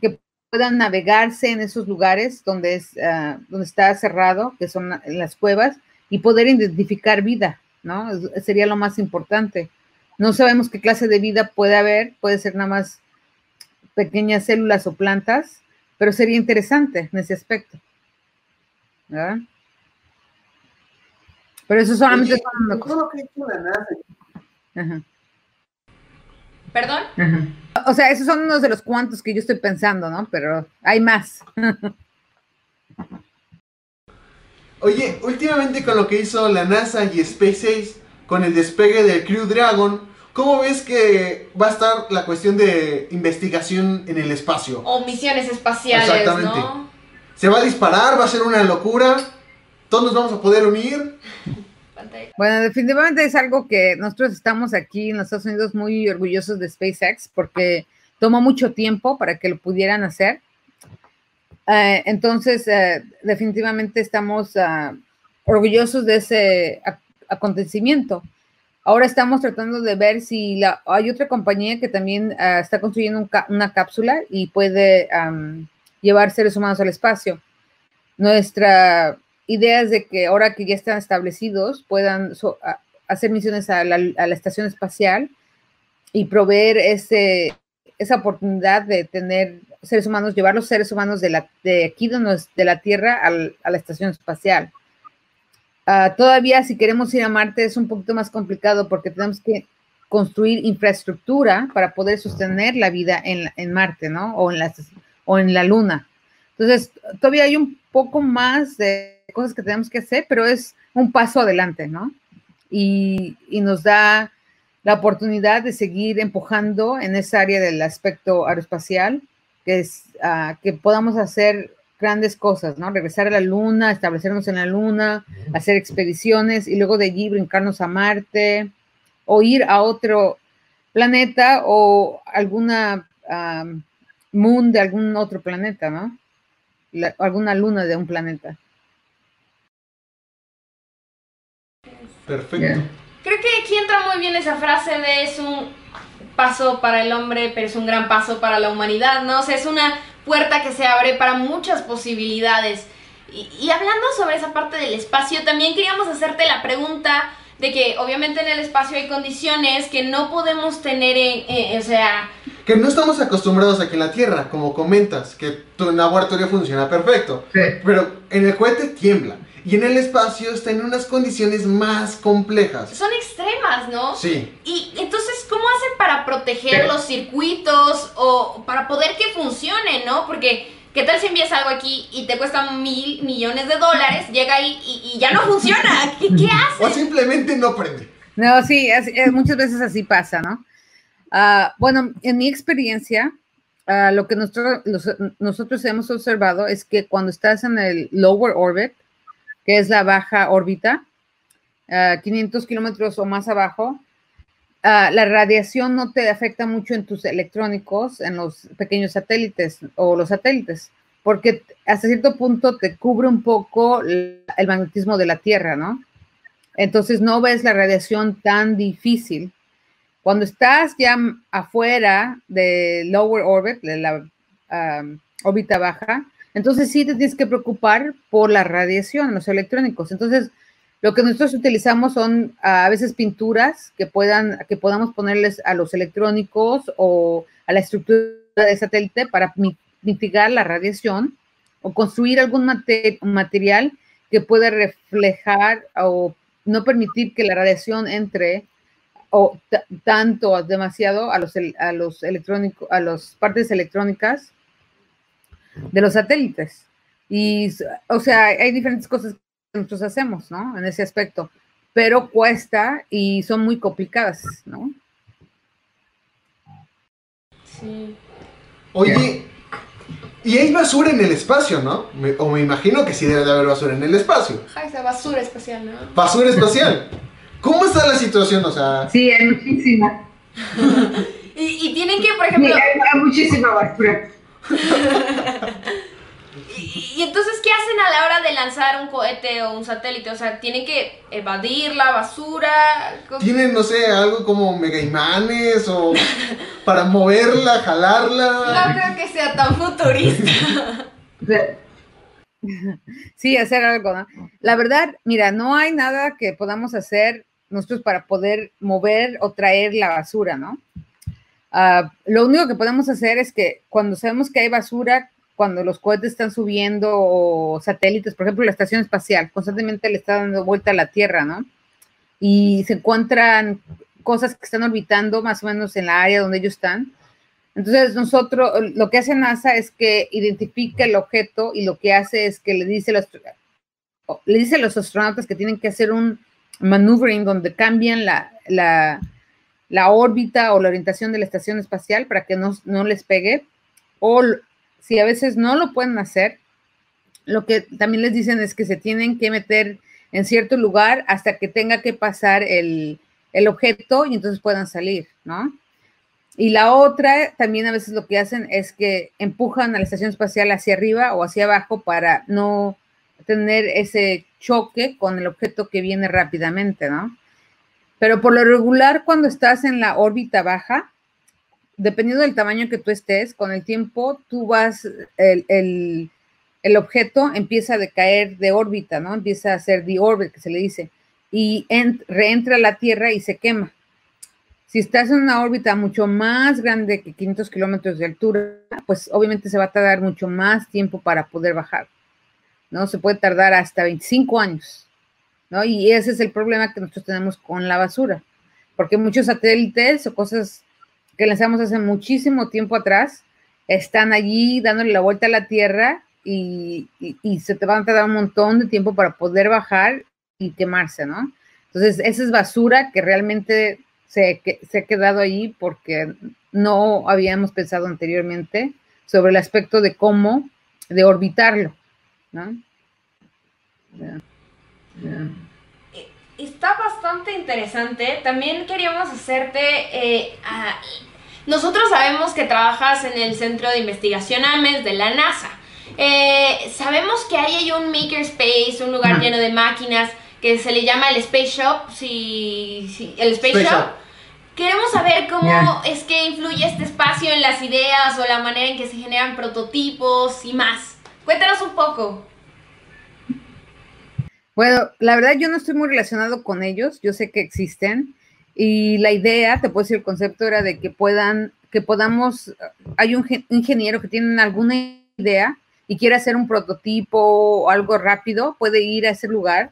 que puedan navegarse en esos lugares donde, es, uh, donde está cerrado, que son las cuevas, y poder identificar vida, ¿no? Sería lo más importante. No sabemos qué clase de vida puede haber, puede ser nada más pequeñas células o plantas, pero sería interesante en ese aspecto. ¿verdad? Pero eso solamente la NASA. Ajá. ¿Perdón? O sea, esos son unos de los cuantos que yo estoy pensando, ¿no? Pero hay más. Oye, últimamente con lo que hizo la NASA y SpaceX con el despegue del Crew Dragon, ¿cómo ves que va a estar la cuestión de investigación en el espacio? O misiones espaciales, Exactamente. ¿no? ¿Se va a disparar? ¿Va a ser una locura? ¿Todos nos vamos a poder unir? Bueno, definitivamente es algo que nosotros estamos aquí en los Estados Unidos muy orgullosos de SpaceX porque tomó mucho tiempo para que lo pudieran hacer. Uh, entonces, uh, definitivamente estamos uh, orgullosos de ese acontecimiento. Ahora estamos tratando de ver si la, hay otra compañía que también está construyendo un una cápsula y puede um, llevar seres humanos al espacio. Nuestra ideas de que ahora que ya están establecidos puedan hacer misiones a la, a la, estación espacial y proveer ese, esa oportunidad de tener seres humanos, llevar los seres humanos de, la, de aquí de, nos, de la Tierra al, a la estación espacial. Uh, todavía si queremos ir a Marte es un poquito más complicado porque tenemos que construir infraestructura para poder sostener la vida en, en Marte, ¿no? O en, la, o en la Luna. Entonces, todavía hay un poco más de cosas que tenemos que hacer, pero es un paso adelante, ¿no? Y, y nos da la oportunidad de seguir empujando en esa área del aspecto aeroespacial, que es uh, que podamos hacer grandes cosas, ¿no? Regresar a la luna, establecernos en la luna, hacer expediciones y luego de allí brincarnos a Marte o ir a otro planeta o alguna um, moon de algún otro planeta, ¿no? La, alguna luna de un planeta. Perfecto. Creo que aquí entra muy bien esa frase de es un paso para el hombre, pero es un gran paso para la humanidad, ¿no? O sea, es una puerta que se abre para muchas posibilidades. Y, y hablando sobre esa parte del espacio, también queríamos hacerte la pregunta de que obviamente en el espacio hay condiciones que no podemos tener en, en, o sea... Que no estamos acostumbrados aquí en la Tierra, como comentas, que tu laboratorio funciona perfecto. Sí. Pero en el cohete tiembla. Y en el espacio está en unas condiciones más complejas. Son extremas, ¿no? Sí. Y entonces, ¿cómo hacen para proteger Pero- los circuitos o para poder que funcione, ¿no? Porque, ¿qué tal si envías algo aquí y te cuesta mil millones de dólares? Llega ahí y, y ya no funciona. ¿Qué, qué O haces? simplemente no prende. No, sí, es- es- muchas veces así pasa, ¿no? Ah, bueno, en mi experiencia, ah, lo que nosotros, los- nosotros hemos observado es que cuando estás en el lower orbit, que es la baja órbita, ah, 500 kilómetros o más abajo, ah, la radiación no te afecta mucho en tus electrónicos, en los pequeños satélites o los satélites, porque hasta cierto punto te cubre un poco el magnetismo de la Tierra, ¿no? Entonces no ves la radiación tan difícil. Cuando estás ya afuera de lower orbit, de la órbita baja, entonces sí te tienes que preocupar por la radiación, los electrónicos. Entonces, lo que nosotros utilizamos son a veces pinturas que puedan, que podamos ponerles a los electrónicos o a la estructura de satélite para mitigar la radiación o construir algún material que pueda reflejar o no permitir que la radiación entre o tanto demasiado a los, a los electrónicos, a las partes electrónicas de los satélites. Y, o sea, hay diferentes cosas que nosotros hacemos, ¿no? En ese aspecto, pero cuesta y son muy complicadas, ¿no? Sí. Oye, y hay basura en el espacio, ¿no? o me imagino que sí debe de haber basura en el espacio. Ajá, esa basura espacial, ¿no? Basura espacial. ¿Cómo está la situación? O sea. Sí, hay muchísima. y, tienen que, por ejemplo. Sí, hay, muchísima basura. y, entonces, ¿qué hacen a la hora de lanzar un cohete o un satélite? O sea, ¿tienen que evadir la basura? ¿Tienen, no sé, algo como mega imanes o para moverla, jalarla? No creo que sea tan futurista. Sí, hacer algo, ¿no? La verdad, mira, no hay nada que podamos hacer nosotros para poder mover o traer la basura, ¿no? Ah, lo único que podemos hacer es que cuando sabemos que hay basura, cuando los cohetes están subiendo o satélites, por ejemplo, la estación espacial, constantemente le está dando vuelta a la Tierra, ¿no? Y se encuentran cosas que están orbitando más o menos en la área donde ellos están. Entonces, nosotros, lo que hace NASA es que identifica el objeto y lo que hace es que le dice, los, le dice a los astronautas que tienen que hacer un maneuvering donde cambian la, la, la órbita o la orientación de la estación espacial para que no, no les pegue. O si a veces no lo pueden hacer, lo que también les dicen es que se tienen que meter en cierto lugar hasta que tenga que pasar el, el objeto y entonces puedan salir, ¿no? Y la otra, también a veces lo que hacen es que empujan a la estación espacial hacia arriba o hacia abajo para no tener ese choque con el objeto que viene rápidamente, ¿no? Pero por lo regular, cuando estás en la órbita baja, dependiendo del tamaño que tú estés, con el tiempo tú vas, el, objeto empieza a decaer de órbita, ¿no? Empieza a ser de orbit, que se le dice, y reentra a la Tierra y se quema. Si estás en una órbita mucho más grande que 500 kilómetros de altura, pues obviamente se va a tardar mucho más tiempo para poder bajar, ¿no? Se puede tardar hasta 25 años, Y ese es el problema que nosotros tenemos con la basura, porque muchos satélites o cosas que lanzamos hace muchísimo tiempo atrás están allí dándole la vuelta a la Tierra y, se te van a tardar un montón de tiempo para poder bajar y quemarse, ¿no? Entonces, esa es basura que realmente se, se ha quedado ahí porque no habíamos pensado anteriormente sobre el aspecto de cómo, de orbitarlo, ¿no? Está bastante interesante. También queríamos hacerte... Eh, nosotros sabemos que trabajas en el Centro de Investigación AMES de la NASA. Eh, sabemos que hay un makerspace, un lugar lleno de máquinas que se le llama el Space Shop. Si, el Space, Shop Queremos saber cómo es que influye este espacio en las ideas o la manera en que se generan prototipos y más. Cuéntanos un poco. Bueno, la verdad yo no estoy muy relacionado con ellos, yo sé que existen y la idea, te puedo decir, el concepto era de que puedan, que podamos, hay un ingeniero que tiene alguna idea y quiere hacer un prototipo o algo rápido, puede ir a ese lugar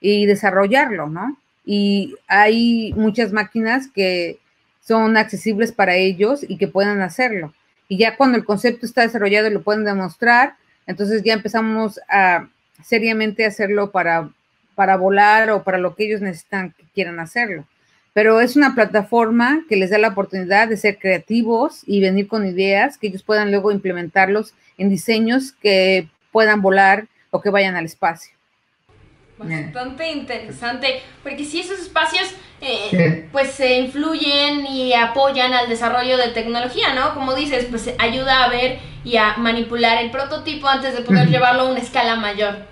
y desarrollarlo, ¿no? y hay muchas máquinas que son accesibles para ellos y que puedan hacerlo. Y ya cuando el concepto está desarrollado y lo pueden demostrar, entonces ya empezamos a seriamente hacerlo para, para volar o para lo que ellos necesitan que quieran hacerlo. Pero es una plataforma que les da la oportunidad de ser creativos y venir con ideas que ellos puedan luego implementarlos en diseños que puedan volar o que vayan al espacio. bastante interesante, porque si esos espacios eh, pues se influyen y apoyan al desarrollo de tecnología, ¿no? Como dices, pues ayuda a ver y a manipular el prototipo antes de poder llevarlo a una escala mayor.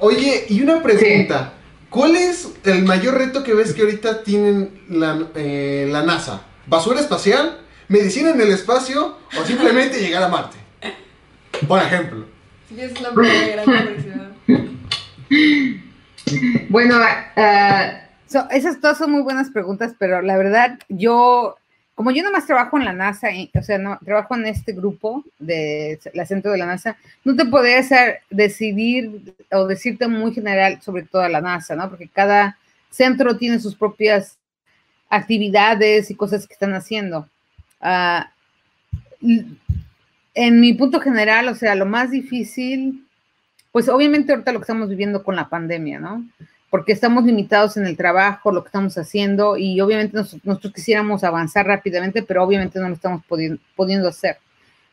Oye, y una pregunta, ¿cuál es el mayor reto que ves que ahorita tienen la, eh, la NASA? ¿Basura espacial? ¿Medicina en el espacio? ¿O simplemente llegar a Marte? Por ejemplo. Sí, es la primera gran Bueno, uh, esas todas son muy buenas preguntas, pero la verdad, yo, como yo nomás trabajo en la NASA, o sea, no, trabajo en este grupo de la centro de la NASA, no te podría hacer decidir o decirte muy general sobre toda la NASA, ¿no? Porque cada centro tiene sus propias actividades y cosas que están haciendo. Uh, en mi punto general, o sea, lo más difícil, pues obviamente ahorita lo que estamos viviendo con la pandemia, ¿no? Porque estamos limitados en el trabajo, lo que estamos haciendo y obviamente nosotros, quisiéramos avanzar rápidamente, pero obviamente no lo estamos pudiendo, hacer.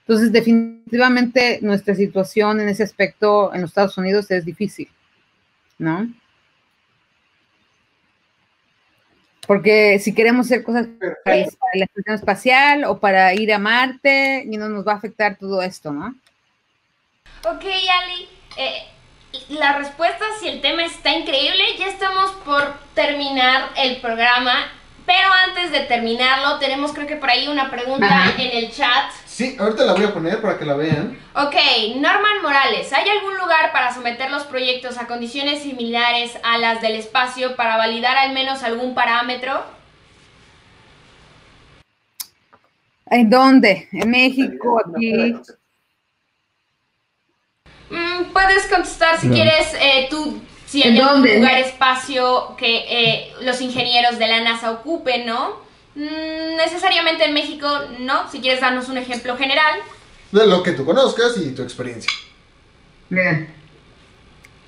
Entonces, definitivamente nuestra situación en ese aspecto en los Estados Unidos es difícil, ¿no? Porque si queremos hacer cosas para, la estación espacial o para ir a Marte, y no nos va a afectar todo esto, ¿no? Ok, Ali, eh, la respuesta si el tema está increíble. Ya estamos por terminar el programa. Pero antes de terminarlo, tenemos creo que por ahí una pregunta en el chat. Sí, ahorita la voy a poner para que la vean. Ok, Norman Morales, ¿hay algún lugar para someter los proyectos a condiciones similares a las del espacio para validar al menos algún parámetro? ¿En dónde? ¿En México? ¿Aquí? Mm, puedes contestar si quieres eh, tú, si hay algún lugar, espacio que eh, los ingenieros de la NASA ocupen, ¿no? Mm, necesariamente en México, no. Si quieres darnos un ejemplo general. De lo que tú conozcas y tu experiencia. Bien.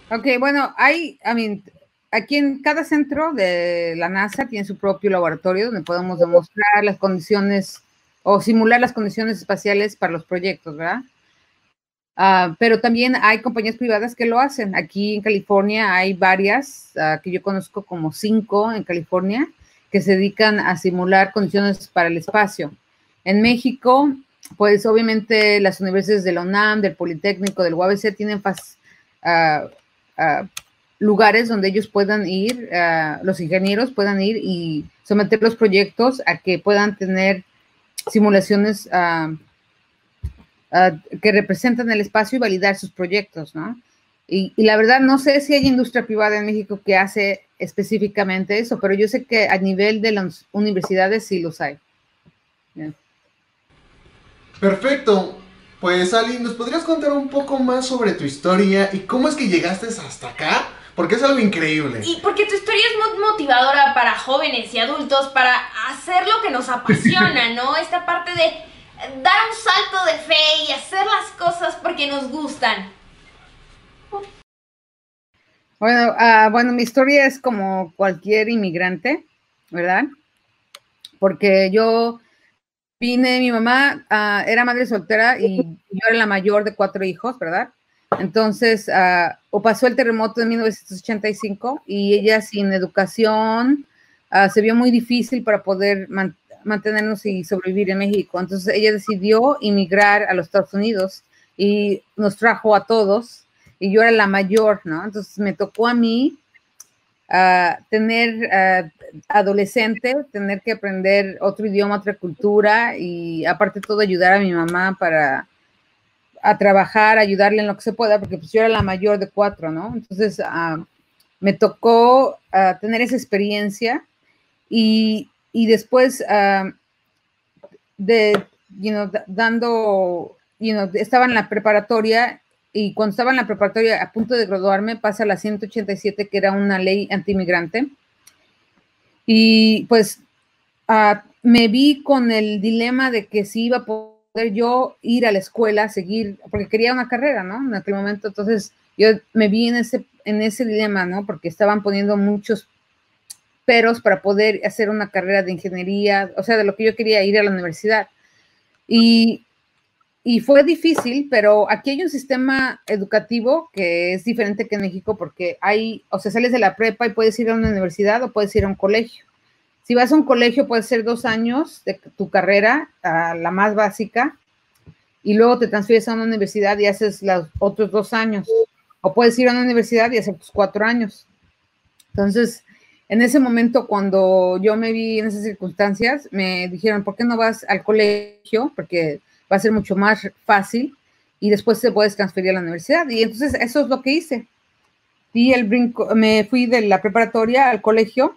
Ok, bueno, hay, I mean, aquí en cada centro de la NASA tiene su propio laboratorio donde podemos demostrar las condiciones o simular las condiciones espaciales para los proyectos, ¿verdad? Ah, pero también hay compañías privadas que lo hacen. Aquí en California hay varias, ah, que yo conozco como cinco en California, que se dedican a simular condiciones para el espacio. En México, pues obviamente las universidades de la del Politécnico, del UABC tienen uh, lugares donde ellos puedan ir, los ingenieros puedan ir y someter los proyectos a que puedan tener simulaciones que representan el espacio y validar sus proyectos, ¿no? Y, la verdad, no sé si hay industria privada en México que hace específicamente eso, pero yo sé que a nivel de las universidades sí los hay. Perfecto. Pues Ali, ¿nos podrías contar un poco más sobre tu historia y cómo es que llegaste hasta acá? Porque es algo increíble. Y porque tu historia es muy motivadora para jóvenes y adultos para hacer lo que nos apasiona, ¿no? Esta parte de dar un salto de fe y hacer las cosas porque nos gustan. Bueno, ah, bueno, mi historia es como cualquier inmigrante, ¿verdad? Porque yo vine, mi mamá ah, era madre soltera y yo era la mayor de cuatro hijos, ¿verdad? Entonces, ah, o pasó el terremoto de 1985 y ella sin educación se vio muy difícil para poder mantenernos y sobrevivir en México. Entonces, ella decidió emigrar a los Estados Unidos y nos trajo a todos y yo era la mayor, ¿no? Entonces me tocó a mí uh, tener uh, adolescente, tener que aprender otro idioma, otra cultura y aparte todo ayudar a mi mamá para a trabajar, ayudarle en lo que se pueda, porque pues yo era la mayor de cuatro, ¿no? Entonces uh, me tocó tener esa experiencia y, y después de, you know, dando, you know, estaba en la preparatoria y cuando estaba en la preparatoria a punto de graduarme pasa la 187 que era una ley antimigrante y pues uh, me vi con el dilema de que si iba a poder yo ir a la escuela, seguir, porque quería una carrera, ¿no? En aquel momento, entonces yo me vi en ese, en ese dilema, ¿no? Porque estaban poniendo muchos peros para poder hacer una carrera de ingeniería, o sea, de lo que yo quería ir a la universidad. Y y fue difícil, pero aquí hay un sistema educativo que es diferente que en México porque hay, o sea, sales de la prepa y puedes ir a una universidad o puedes ir a un colegio. Si vas a un colegio, puede ser dos años de tu carrera, la más básica, y luego te transfieres a una universidad y haces los otros dos años. O puedes ir a una universidad y hacer tus cuatro años. Entonces, en ese momento, cuando yo me vi en esas circunstancias, me dijeron, ¿por qué no vas al colegio? Porque va a ser mucho más fácil y después te puedes transferir a la universidad. Y entonces eso es lo que hice. Di el brinco, me fui de la preparatoria al colegio,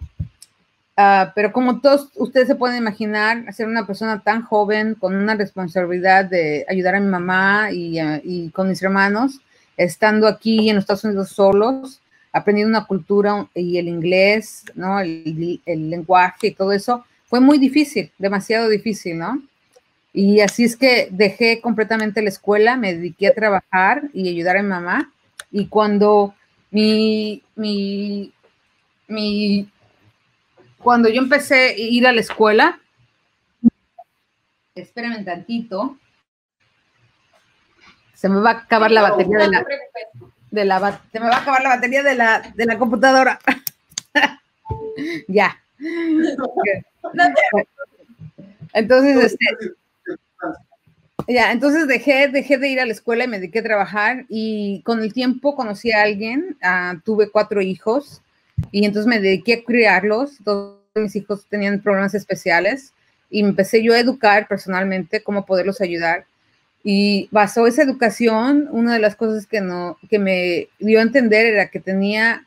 uh, pero como todos ustedes se pueden imaginar, ser una persona tan joven, con una responsabilidad de ayudar a mi mamá y, y con mis hermanos, estando aquí en Estados Unidos solos, aprendiendo una cultura y el inglés, ¿no? El, lenguaje y todo eso, fue muy difícil, demasiado difícil, ¿no? Y así es que dejé completamente la escuela, me dediqué a trabajar y ayudar a mi mamá. Y cuando mi, mi, mi, cuando yo empecé a ir a la escuela, espérenme tantito, se me va a acabar la batería de la, de la, se me va a acabar la batería de la, de la computadora. ya. Entonces, este, ya, entonces dejé, dejé de ir a la escuela y me dediqué a trabajar y con el tiempo conocí a alguien, uh, tuve cuatro hijos y entonces me dediqué a criarlos, todos mis hijos tenían problemas especiales y empecé yo a educar personalmente cómo poderlos ayudar y basó esa educación, una de las cosas que, no, que me dio a entender era que tenía,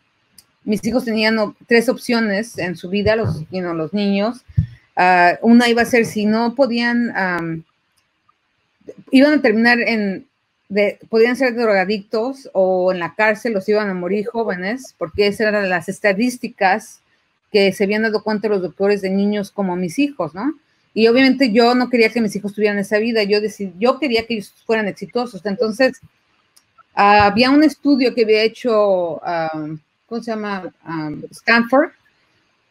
mis hijos tenían tres opciones en su vida, los, los niños, uh, una iba a ser si no podían... Um, iban a terminar en, de, podían ser drogadictos o en la cárcel, los iban a morir jóvenes, porque esas eran las estadísticas que se habían dado cuenta los doctores de niños como mis hijos, ¿no? Y obviamente yo no quería que mis hijos tuvieran esa vida, yo, decidí, yo quería que ellos fueran exitosos. Entonces, había un estudio que había hecho, ¿cómo se llama? Stanford,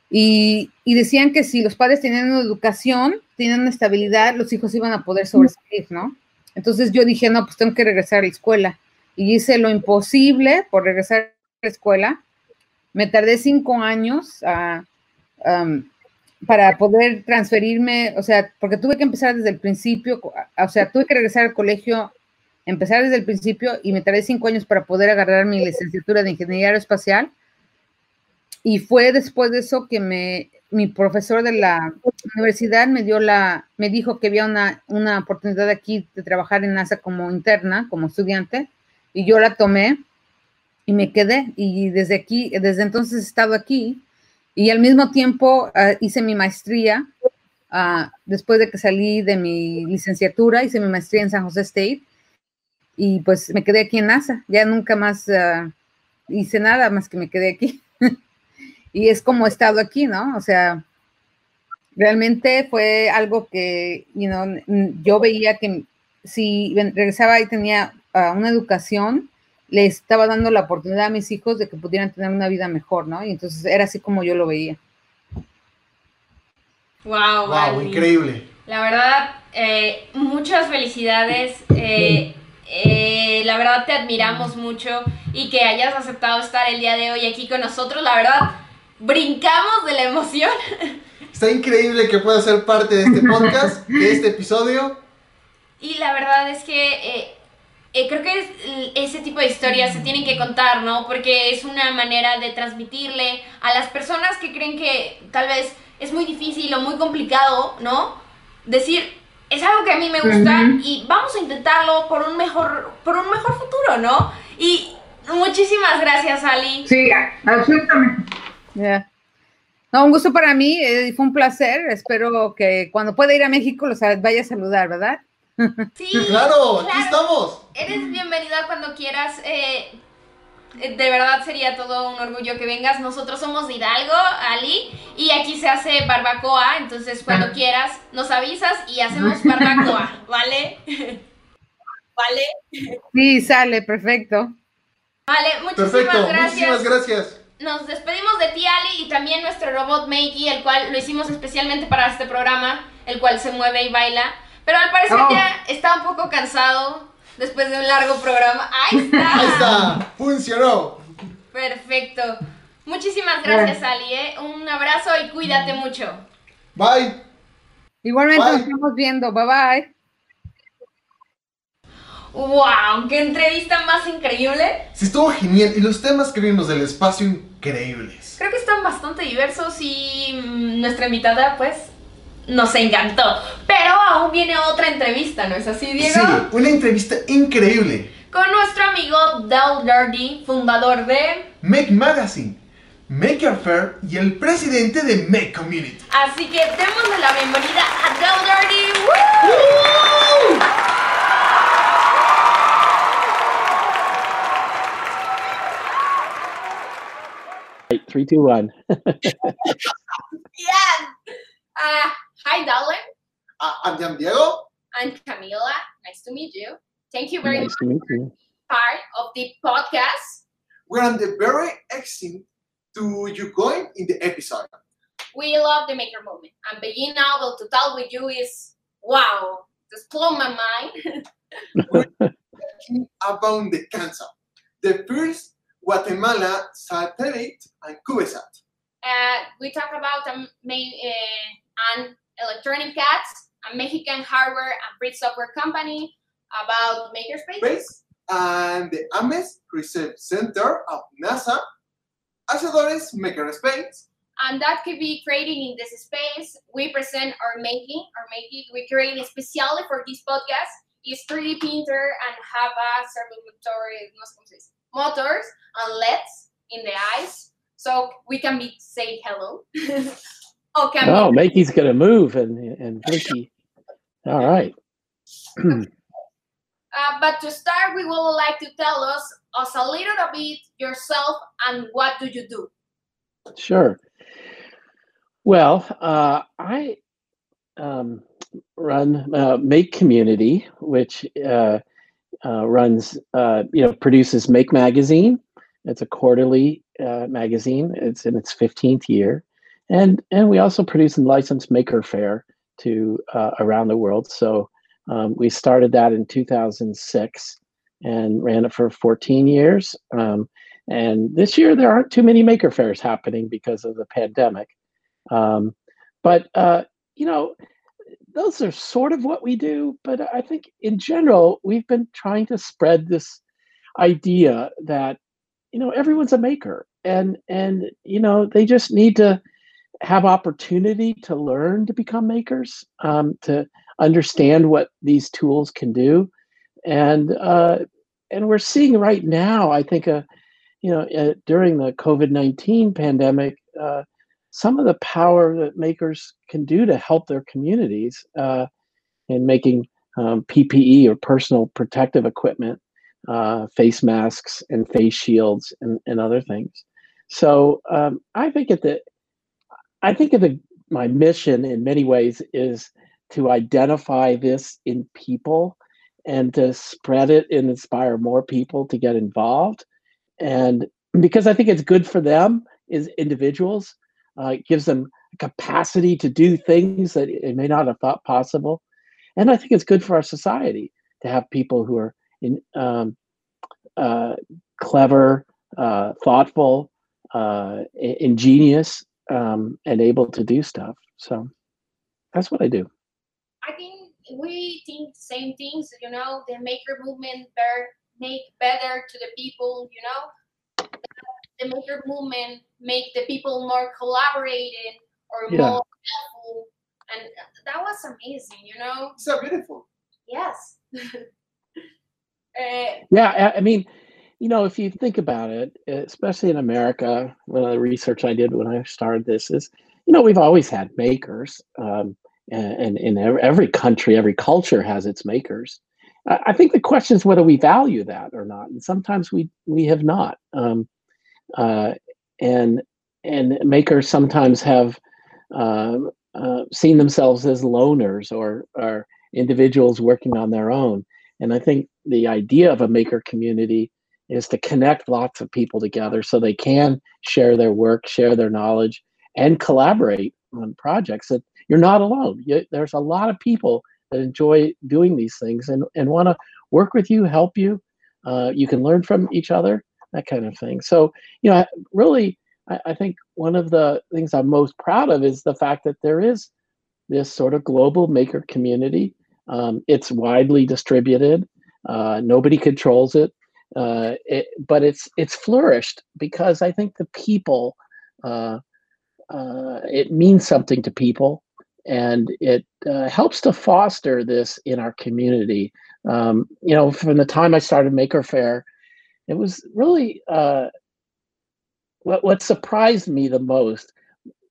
y, y, decían que si los padres tenían una educación, tenían una estabilidad, los hijos iban a poder sobresalir, ¿no? Entonces yo dije, no, pues tengo que regresar a la escuela. Y hice lo imposible por regresar a la escuela. Me tardé cinco años uh, para poder transferirme, o sea, porque tuve que empezar desde el principio, o sea, tuve que regresar al colegio, empezar desde el principio y me tardé cinco años para poder agarrar mi licenciatura de ingeniería aeroespacial y fue después de eso que me, mi profesor de la universidad me dio la, me dijo que había una, una oportunidad aquí de trabajar en NASA como interna, como estudiante, y yo la tomé y me quedé. Y desde aquí, desde entonces he estado aquí y al mismo tiempo uh, hice mi maestría. Uh, después de que salí de mi licenciatura, hice mi maestría en San José State y pues me quedé aquí en NASA. Ya nunca más uh, hice nada más que me quedé aquí. y es como he estado aquí, ¿no? O sea, realmente fue algo que, you yo veía que si regresaba y tenía una educación, le estaba dando la oportunidad a mis hijos de que pudieran tener una vida mejor, ¿no? Y entonces era así como yo lo veía. Wow, wow, increíble. La verdad, eh, muchas felicidades. Eh, eh, la verdad te admiramos mucho y que hayas aceptado estar el día de hoy aquí con nosotros. La verdad, brincamos de la emoción. Está increíble que pueda ser parte de este podcast, de este episodio. Y la verdad es que eh, creo que es, ese tipo de historias se tienen que contar, ¿no? Porque es una manera de transmitirle a las personas que creen que tal vez es muy difícil o muy complicado, ¿no? Decir, es algo que a mí me gusta uh -huh. y vamos a intentarlo por un mejor, por un mejor futuro, ¿no? Y muchísimas gracias, Ali. Sí, absolutamente. Yeah. No, un gusto para mí, eh, fue un placer. Espero que cuando pueda ir a México los vaya a saludar, ¿verdad? Sí, claro, aquí claro. estamos. Eres bienvenida cuando quieras. Eh, de verdad sería todo un orgullo que vengas. Nosotros somos de Hidalgo, Ali, y aquí se hace barbacoa. Entonces, cuando quieras, nos avisas y hacemos barbacoa, ¿vale? ¿Vale? Sí, sale, perfecto. Vale, muchísimas perfecto, gracias. Muchísimas gracias nos despedimos de ti, Ali, y también nuestro robot Makey, el cual lo hicimos especialmente para este programa, el cual se mueve y baila. Pero al parecer Oh. ya está un poco cansado después de un largo programa. ¡Ahí está! Ahí está, funcionó. Perfecto. Muchísimas gracias, Ali. ¿eh? Un abrazo y cuídate mucho. Bye. Igualmente Bye. nos estamos viendo. Bye bye. ¡Wow! ¡Qué entrevista más increíble! Sí, estuvo genial y los temas que vimos del espacio increíbles. Creo que están bastante diversos y mm, nuestra invitada, pues, nos encantó. Pero aún viene otra entrevista, ¿no es así, Diego? Sí, una entrevista increíble. Con nuestro amigo Dal Dardy, fundador de... Make Magazine, Maker Fair y el presidente de Make Community. Así que démosle la bienvenida a Dal Dardy. ¡Woo! Eight, three, two, one. Yes. Uh, hi, Darling. Ah, I'm Jan Diego. I'm Camila. Nice to meet you. Thank you very Nice much to meet for part of the podcast. We're on the very excited to you going in the episode. We love the maker movement, and being able to talk with you is wow. Just blow my mind. Talking about the cancer, the first Guatemala satellite and CubeSat. Uh, we talk about um, ma- uh, an electronic cats, a Mexican hardware and free software company, about makerspace. Space and the Ames Research Center of NASA, Hacedores Makerspace, and that could be creating in this space. We present our making, our making. We create especially for this podcast is 3D printer and have a circulatory no sé cómo se dice, motors and LEDs in the eyes, so we can be say hello. okay. Oh, Makey's gonna move and and Blinky. All right. Uh, but to start, we would like to tell us us a little bit yourself and what do you do. Sure. Well, uh, I um, run uh, Make Community, which uh, uh, runs, uh, you know, produces Make Magazine. It's a quarterly uh, magazine. It's in its 15th year, and and we also produce and license Maker Fair to uh, around the world. So um, we started that in 2006 and ran it for 14 years. Um, and this year there aren't too many maker fairs happening because of the pandemic. Um, but uh, you know, those are sort of what we do. But I think in general, we've been trying to spread this idea that you know everyone's a maker, and and you know they just need to have opportunity to learn to become makers, um, to understand what these tools can do, and uh, and we're seeing right now, I think, a you know, uh, during the COVID 19 pandemic, uh, some of the power that makers can do to help their communities uh, in making um, PPE or personal protective equipment, uh, face masks and face shields and, and other things. So um, I think at the, I think of my mission in many ways is to identify this in people and to spread it and inspire more people to get involved. And because I think it's good for them as individuals, uh, it gives them capacity to do things that they may not have thought possible, and I think it's good for our society to have people who are in, um, uh, clever, uh, thoughtful, uh, ingenious, um, and able to do stuff. So that's what I do. I think we think same things, you know, the maker movement better make better to the people, you know. The maker movement make the people more collaborating or Yeah. more helpful. And that was amazing, you know. So beautiful. Yes. uh, Yeah, I- I mean, you know, if you think about it, especially in America, one of the research I did when I started this is, you know, we've always had makers, um, and, in every country, every culture has its makers. I I think the question is whether we value that or not, and sometimes we we have not. Um, uh, and and makers sometimes have uh, uh, seen themselves as loners or or individuals working on their own. And I think the idea of a maker community is to connect lots of people together so they can share their work, share their knowledge, and collaborate on projects. That you're not alone. You, there's a lot of people that enjoy doing these things and, and want to work with you, help you. Uh, you can learn from each other, that kind of thing. So, you know, really, I, I think one of the things I'm most proud of is the fact that there is this sort of global maker community. Um, it's widely distributed. Uh, nobody controls it. Uh, it, but it's it's flourished because I think the people uh, uh, it means something to people, and it uh, helps to foster this in our community. Um, you know, from the time I started Maker Faire, it was really uh, what what surprised me the most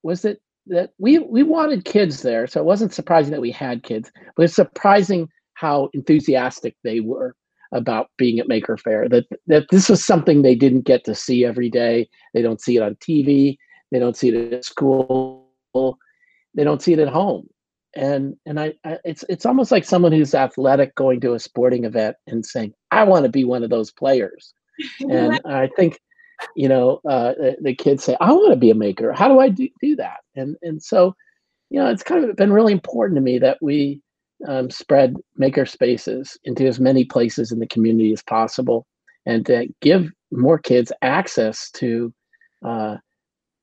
was that that we we wanted kids there, so it wasn't surprising that we had kids, but it's surprising how enthusiastic they were about being at Maker Faire. That that this was something they didn't get to see every day. They don't see it on TV. They don't see it at school. They don't see it at home. And and I, I it's it's almost like someone who's athletic going to a sporting event and saying, "I want to be one of those players." and I think you know uh, the, the kids say, "I want to be a maker. How do I do, do that?" And and so you know it's kind of been really important to me that we um, spread maker spaces into as many places in the community as possible and to give more kids access to uh,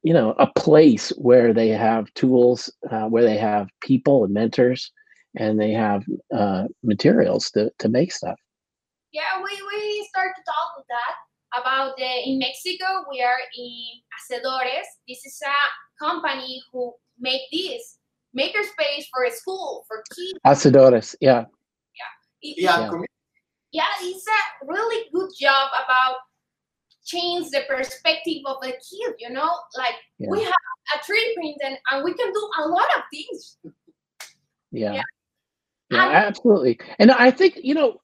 you know a place where they have tools uh, where they have people and mentors and they have uh, materials to, to make stuff. Yeah we, we start to talk with that about the in mexico we are in hacedores. This is a company who make this makerspace for a school for kids. Hacedores, yeah. Yeah. It, yeah. yeah, it's a really good job about change the perspective of the kid, you know? Like yeah. we have a 3D printing and we can do a lot of things. Yeah. Yeah, yeah um, absolutely. And I think, you know,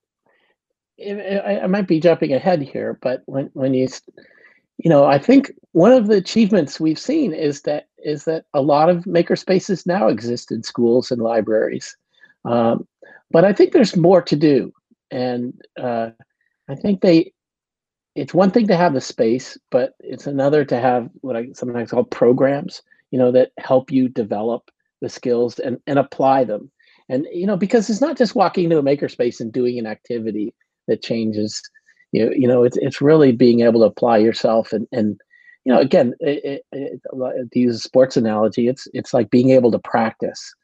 I, I might be jumping ahead here, but when, when you you know, I think one of the achievements we've seen is that is that a lot of maker spaces now exist in schools and libraries, um, but I think there's more to do, and uh, I think they. It's one thing to have the space, but it's another to have what I sometimes call programs. You know that help you develop the skills and and apply them, and you know because it's not just walking into a makerspace and doing an activity that changes you, you know it's, it's really being able to apply yourself and and you know again it, it, to use a sports analogy it's it's like being able to practice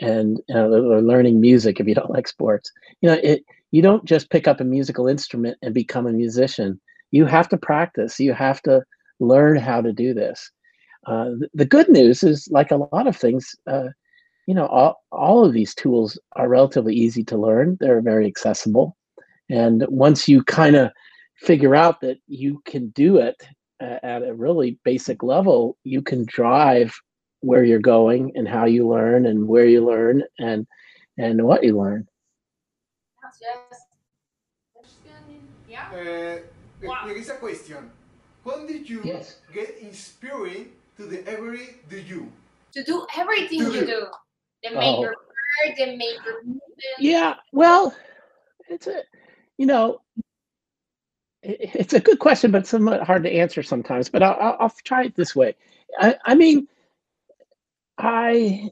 and or learning music if you don't like sports. You know it you don't just pick up a musical instrument and become a musician. You have to practice. You have to learn how to do this. Uh, the, the good news is like a lot of things uh, you know all, all of these tools are relatively easy to learn. They're very accessible. And once you kind of figure out that you can do it at a really basic level, you can drive where you're going and how you learn and where you learn and and what you learn. Yeah. Uh, wow. There is a question. How did you yes. get inspired to the every do you? To do everything to you do. The maker oh. the maker Yeah, well, it's a you know, it's a good question, but somewhat hard to answer sometimes. But I'll, I'll try it this way. I, I mean, I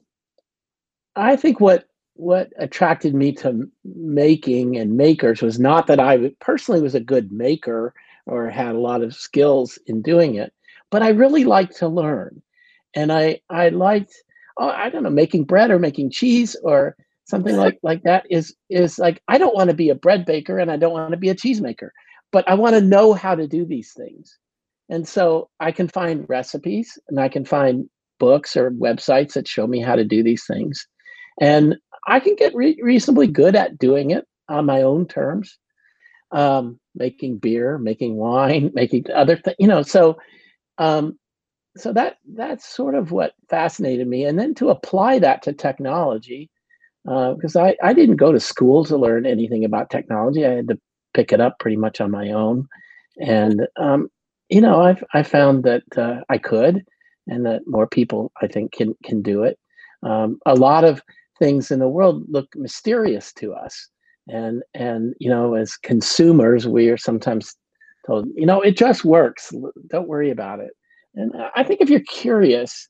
I think what what attracted me to making and makers was not that I personally was a good maker or had a lot of skills in doing it, but I really liked to learn, and I I liked oh I don't know making bread or making cheese or something like like that is is like I don't want to be a bread baker and I don't want to be a cheesemaker, but I want to know how to do these things. And so I can find recipes and I can find books or websites that show me how to do these things. And I can get re- reasonably good at doing it on my own terms. Um, making beer, making wine, making other things, you know, so um, so that that's sort of what fascinated me. And then to apply that to technology, because uh, I, I didn't go to school to learn anything about technology. I had to pick it up pretty much on my own. And, um, you know, I've, I found that uh, I could and that more people, I think, can, can do it. Um, a lot of things in the world look mysterious to us. And, and, you know, as consumers, we are sometimes told, you know, it just works. Don't worry about it. And I think if you're curious,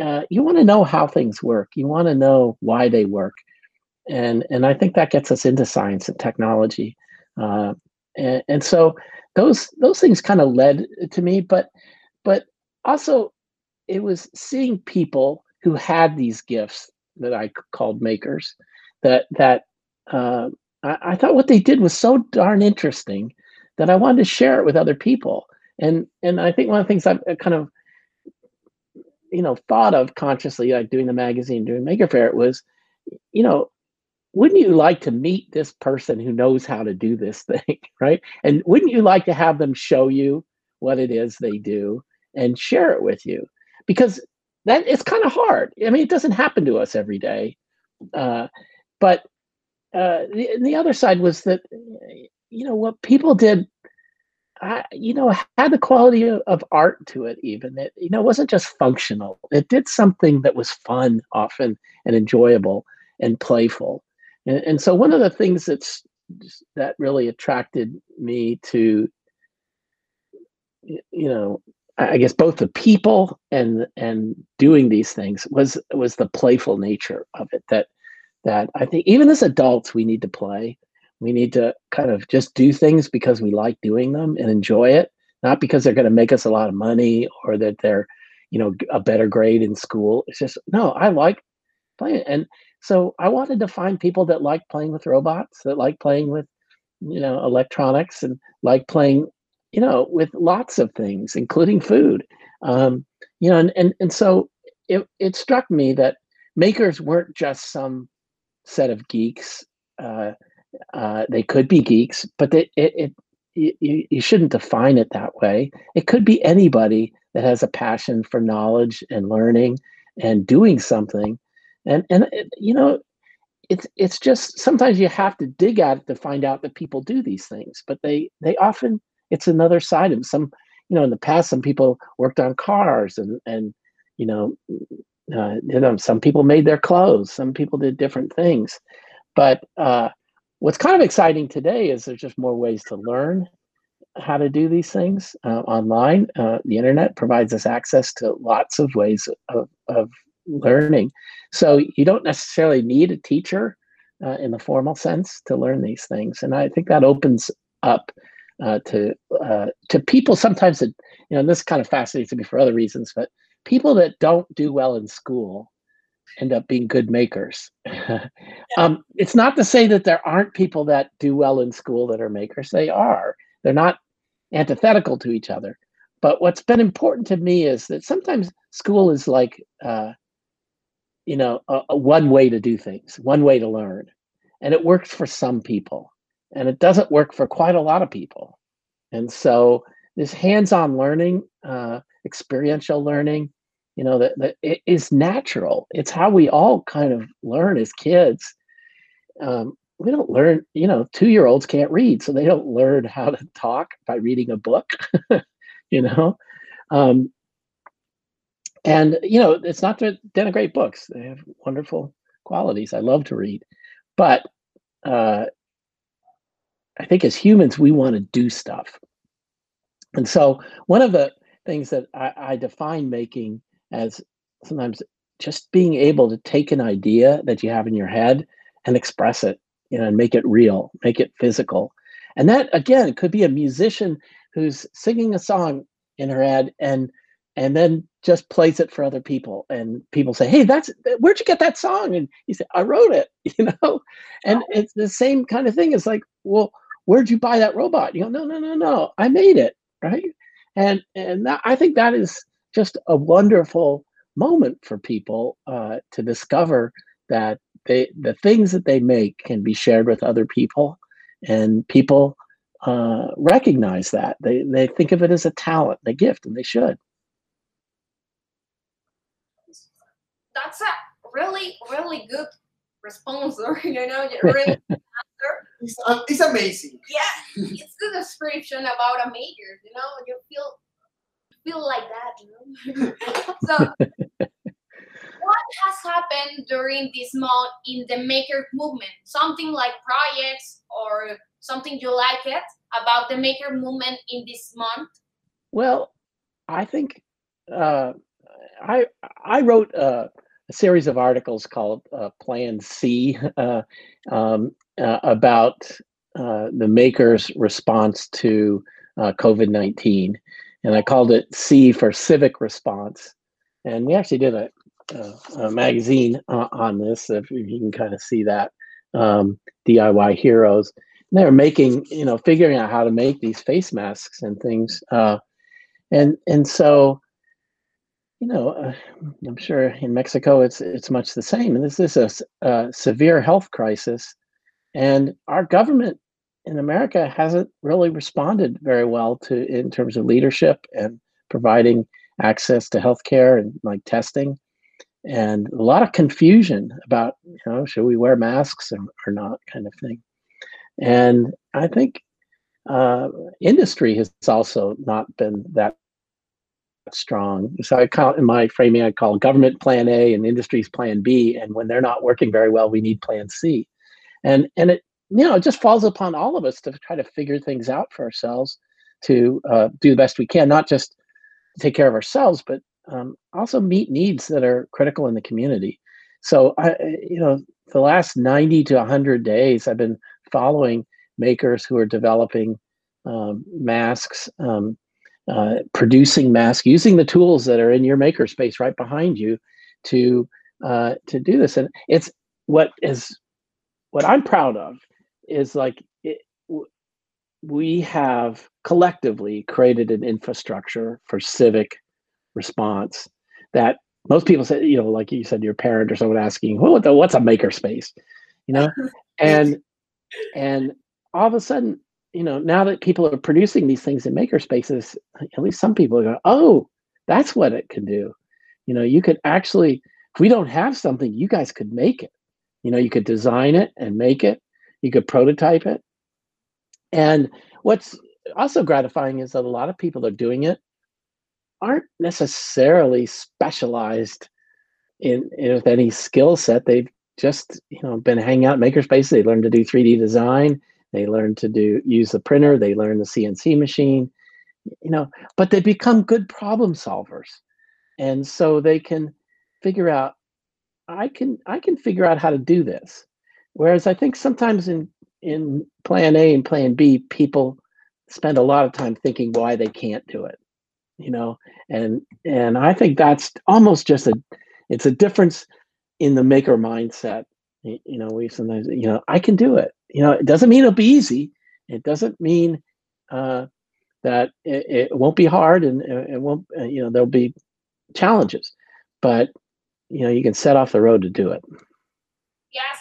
uh, you want to know how things work. You want to know why they work. and and I think that gets us into science and technology, uh, and, and so those those things kind of led to me, but but also it was seeing people who had these gifts that I called makers that that uh, I, I, thought what they did was so darn interesting that I wanted to share it with other people. And and I think one of the things I've kind of you know thought of consciously, like doing the magazine, doing Maker Faire, was you know wouldn't you like to meet this person who knows how to do this thing, right? And wouldn't you like to have them show you what it is they do and share it with you? Because that it's kind of hard. I mean, it doesn't happen to us every day. Uh, but uh, the, the other side was that, you know, what people did, I, you know, had the quality of, of art to it. Even it, you know, wasn't just functional. It did something that was fun, often and enjoyable and playful. And, and so, one of the things that's that really attracted me to, you know, I guess both the people and and doing these things was was the playful nature of it that that I think even as adults we need to play. We need to kind of just do things because we like doing them and enjoy it, not because they're going to make us a lot of money or that they're, you know, a better grade in school. It's just no, I like playing. And so I wanted to find people that like playing with robots, that like playing with, you know, electronics and like playing you know, with lots of things, including food. Um, you know, and, and, and so it, it struck me that makers weren't just some set of geeks. Uh, uh, they could be geeks, but they, it, it you, you shouldn't define it that way. It could be anybody that has a passion for knowledge and learning and doing something. And and it, you know, it's it's just sometimes you have to dig at it to find out that people do these things, but they they often it's another side of some you know in the past some people worked on cars and and you know uh, you know some people made their clothes some people did different things. But uh, what's kind of exciting today is there's just more ways to learn how to do these things uh, online. Uh, the internet provides us access to lots of ways of, of learning. So you don't necessarily need a teacher uh, in the formal sense to learn these things. And i think that opens up uh, to uh, to people sometimes that you know this kind of fascinates me for other reasons but people that don't do well in school end up being good makers. Um, it's not to say that there aren't people that do well in school that are makers. They are. They're not antithetical to each other. But what's been important to me is that sometimes school is like uh, you know a, a one way to do things one way to learn and it works for some people and it doesn't work for quite a lot of people. And so this hands-on learning, uh, experiential learning, you know, that, that it is natural. It's how we all kind of learn as kids. Um, we don't learn, you know, two-year-olds can't read, so they don't learn how to talk by reading a book, you know. Um, and you know, it's not to denigrate books; they have wonderful qualities. I love to read, but uh, I think as humans, we want to do stuff. And so one of the things that I, I, define making as sometimes just being able to take an idea that you have in your head and express it, you know, and make it real, make it physical. And that again could be a musician who's singing a song in her head and and then just plays it for other people and people say hey that's where'd you get that song and you say i wrote it you know and it's the same kind of thing it's like well where'd you buy that robot? You go, no, no, no, no, I made it, right? And and that, I think that is just a wonderful moment for people uh, to discover that they the things that they make can be shared with other people, and people uh, recognize that they they think of it as a talent, a gift, and they should. That's a really really good response, or you know, really It's, uh, it's amazing. Yeah, it's the description about a major. You know, you feel feel like that. You know. so, what has happened during this month in the maker movement? Something like projects or something you like it about the maker movement in this month? Well, I think uh, I I wrote a, a series of articles called uh, Plan C uh, um, uh, about uh, the maker's response to uh, COVID 19. And I called it C for civic response. And we actually did a, a, magazine on this, if you can kind of see that um, DIY Heroes. And they were making, you know, figuring out how to make these face masks and things. and, and so, you know, uh, I'm sure in Mexico it's it's much the same. And this is a, severe health crisis, and our government in America hasn't really responded very well to in terms of leadership and providing access to healthcare and like testing, and a lot of confusion about you know should we wear masks or, or not kind of thing. And I think uh, industry has also not been that strong. So I call in my framing, I call government plan A and industries plan B. And when they're not working very well, we need plan C. And and it you know it just falls upon all of us to try to figure things out for ourselves to uh, do the best we can, not just take care of ourselves, but um, also meet needs that are critical in the community. So I you know the last 90 to 100 days, I've been following makers who are developing um, masks. Um, uh, producing masks, using the tools that are in your makerspace right behind you to uh, to do this. And it's what is what I'm proud of is like it, we have collectively created an infrastructure for civic response that most people say, you know, like you said, your parent or someone asking, well, what the, what's a makerspace, you know, and and all of a sudden you know, now that people are producing these things in maker spaces, at least some people go, oh, that's what it can do. You know, you could actually, if we don't have something, you guys could make it. You know, you could design it and make it. You could prototype it. And what's also gratifying is that a lot of people are doing it aren't necessarily specialized in, in with any skill set. They've just, you know, been hanging out in makerspaces. They learned to do 3D design they learn to do use the printer, they learn the CNC machine, you know, but they become good problem solvers. And so they can figure out I can I can figure out how to do this. Whereas I think sometimes in in plan A and plan B, people spend a lot of time thinking why they can't do it. You know, and and I think that's almost just a it's a difference in the maker mindset you know we sometimes you know i can do it you know it doesn't mean it'll be easy it doesn't mean uh, that it, it, won't be hard and it won't uh, you know there'll be challenges but you know you can set off the road to do it yes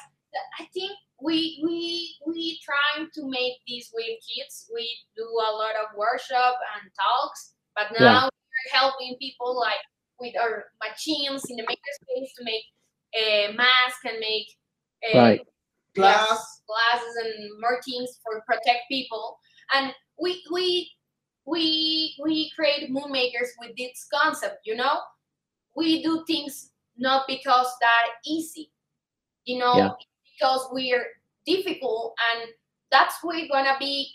i think we we we trying to make this with kids we do a lot of workshop and talks but now yeah. we're helping people like with our machines in the makerspace to make a mask and make right. Glass. Glasses and martins for protect people. And we we we we create moon makers with this concept you know? We do things not because that easy you know? Yeah. because we're difficult and that's we're gonna be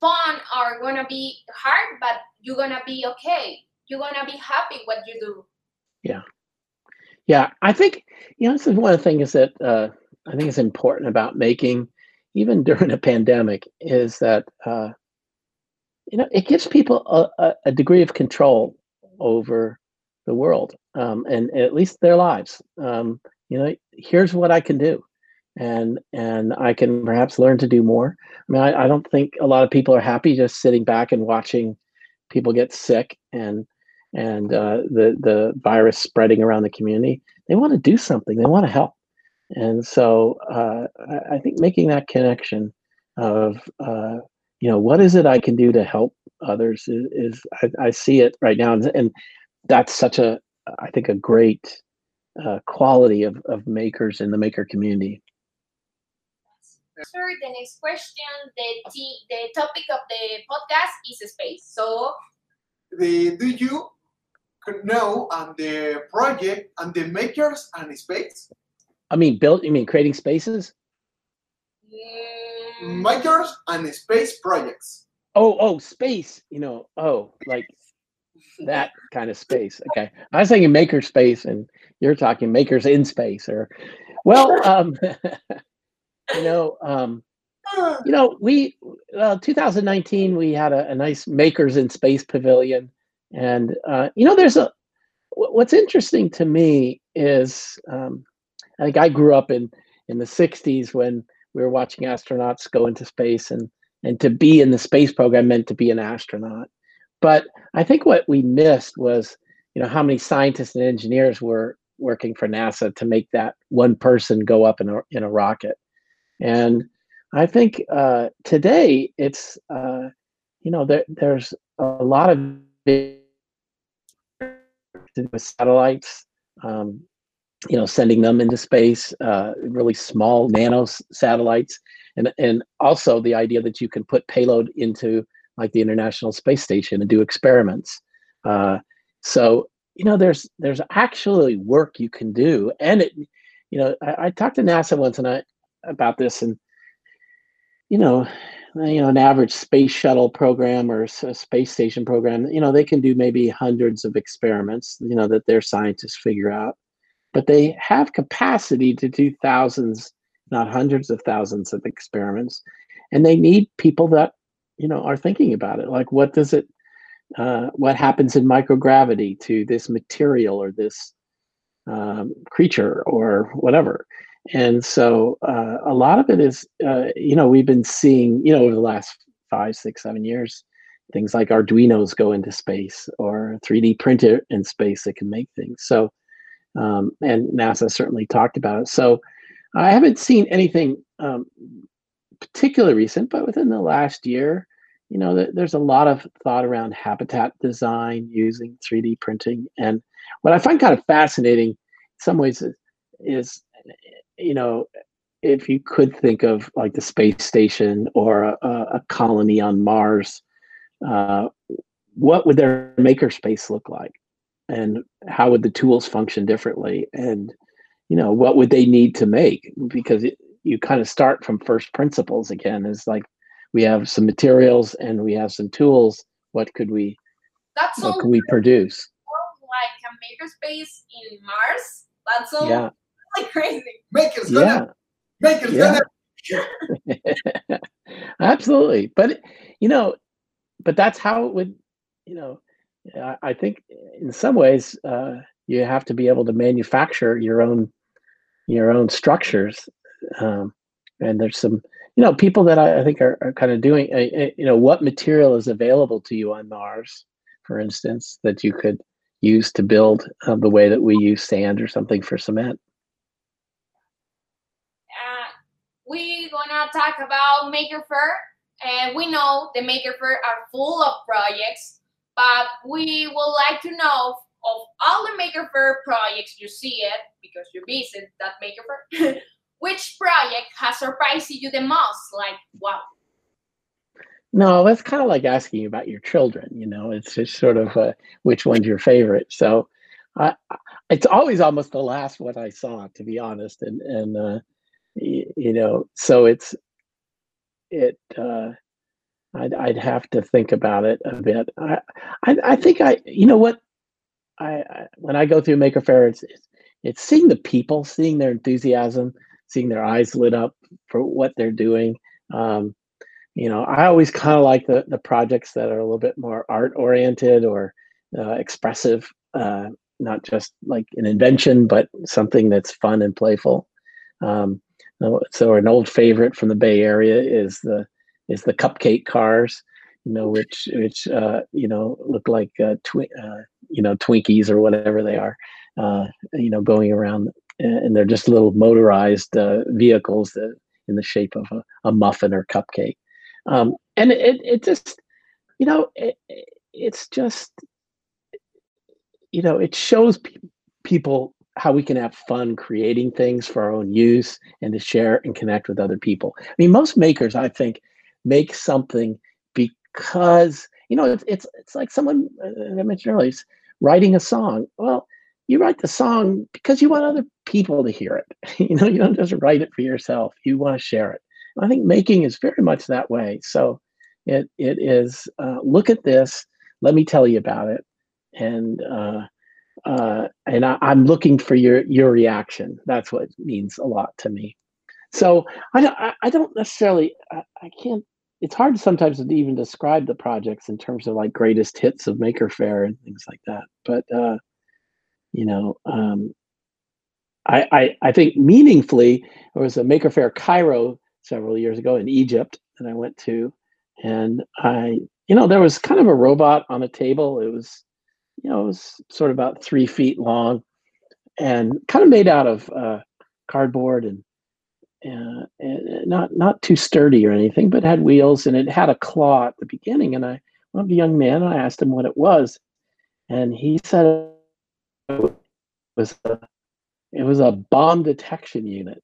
fun or gonna be hard but you're gonna be okay. You're gonna be happy what you do. Yeah. Yeah i think you know this is one of the things that uh I think is important about making, even during a pandemic, is that uh, you know it gives people a, a, degree of control over the world um, and, at least their lives. Um, you know, here's what I can do, and and I can perhaps learn to do more. I mean, I, I don't think a lot of people are happy just sitting back and watching people get sick and and uh, the the virus spreading around the community. They want to do something. They want to help. And so uh, I think making that connection of, uh, you know, what is it I can do to help others is, is I, I, see it right now. And, and, that's such a, I think, a great uh, quality of, of makers in the maker community. Sure, the next question, the, t- the topic of the podcast is space. So, the, do you know on the project and the makers and space? I mean, build. You mean creating spaces? Makers and space projects. Oh, oh, space. You know, oh, like that kind of space. Okay, I was thinking maker space, and you're talking makers in space, or well, um, you know, um, you know, we uh, 2019 we had a, a, nice makers in space pavilion, and uh, you know, there's a what's interesting to me is um, like I grew up in in the 60s when we were watching astronauts go into space and and to be in the space program meant to be an astronaut. But i think what we missed was you know how many scientists and engineers were working for nasa to make that one person go up in a, in a rocket. And i think uh, today it's uh, you know there, there's a lot of with satellites um, you know, sending them into space, uh, really small nano satellites, and and also the idea that you can put payload into like the International Space Station and do experiments. Uh, so you know, there's there's actually work you can do, and it, you know, I, I talked to NASA once and I about this, and you know, you know, an average space shuttle program or a space station program, you know, they can do maybe hundreds of experiments, you know, that their scientists figure out but they have capacity to do thousands, not hundreds of thousands of experiments. And they need people that, you know, are thinking about it. Like, what does it, uh, what happens in microgravity to this material or this um, creature or whatever? And so uh, a lot of it is, uh, you know, we've been seeing, you know, over the last five, six, seven years, things like Arduinos go into space or 3D printer in space that can make things. So um, and NASA certainly talked about it. So I haven't seen anything um, particularly recent, but within the last year, you know, there's a lot of thought around habitat design using 3D printing. And what I find kind of fascinating, in some ways, is, is you know, if you could think of like the space station or a, a colony on Mars, uh, what would their makerspace look like? And how would the tools function differently? And you know what would they need to make? Because it, you kind of start from first principles again. Is like we have some materials and we have some tools. What could we that's what could we produce? like a makerspace in mars. That's so yeah. like crazy. Makers gonna yeah. makers yeah. gonna absolutely. But you know but that's how it would you know I think in some ways uh, you have to be able to manufacture your own your own structures, um, and there's some you know people that I, I think are, are kind of doing uh, you know what material is available to you on Mars, for instance, that you could use to build uh, the way that we use sand or something for cement. Uh, we're gonna talk about Maker Faire, and we know the Maker Faire are full of projects but we would like to know of all the Maker Faire projects you see it because you visit that Maker Faire, which project has surprised you the most? Like, wow. No, that's kind of like asking about your children. You know, it's just sort of uh, which one's your favorite. So, uh, it's always almost the last one I saw, to be honest. And and uh, you know, so it's it. I'd, I'd have to think about it a bit. I, I, I think I, you know what, I, I, when I go through Maker Faire, it's, it's, it's seeing the people, seeing their enthusiasm, seeing their eyes lit up for what they're doing. Um, you know, I always kind of like the the projects that are a little bit more art oriented or uh, expressive, uh, not just like an invention, but something that's fun and playful. Um, so an old favorite from the Bay Area is the is the cupcake cars, you know, which which uh, you know look like uh, twi- uh, you know Twinkies or whatever they are, uh, you know, going around, and they're just little motorized uh, vehicles that in the shape of a, a muffin or cupcake, um, and it it just you know it, it's just you know it shows pe- people how we can have fun creating things for our own use and to share and connect with other people. I mean, most makers, I think, make something because you know it's it's, it's like someone uh, I mentioned earlier writing a song. Well, you write the song because you want other people to hear it. you know, you don't just write it for yourself. You want to share it. I think making is very much that way. So it it is uh, look at this. Let me tell you about it, and uh, uh, and I, am looking for your your reaction. That's what means a lot to me. So I don't I, don't necessarily I, I can't. It's hard sometimes to even describe the projects in terms of like greatest hits of Maker Faire and things like that. But uh, you know, um, I, I I think meaningfully there was a Maker Faire Cairo several years ago in Egypt that I went to, and I you know there was kind of a robot on a table. It was you know, it was sort of about three feet long and kind of made out of uh, cardboard and, uh, not not too sturdy or anything, but had wheels and it had a claw at the beginning. And I went the young man I asked him what it was, and he said it was a, it was a bomb detection unit.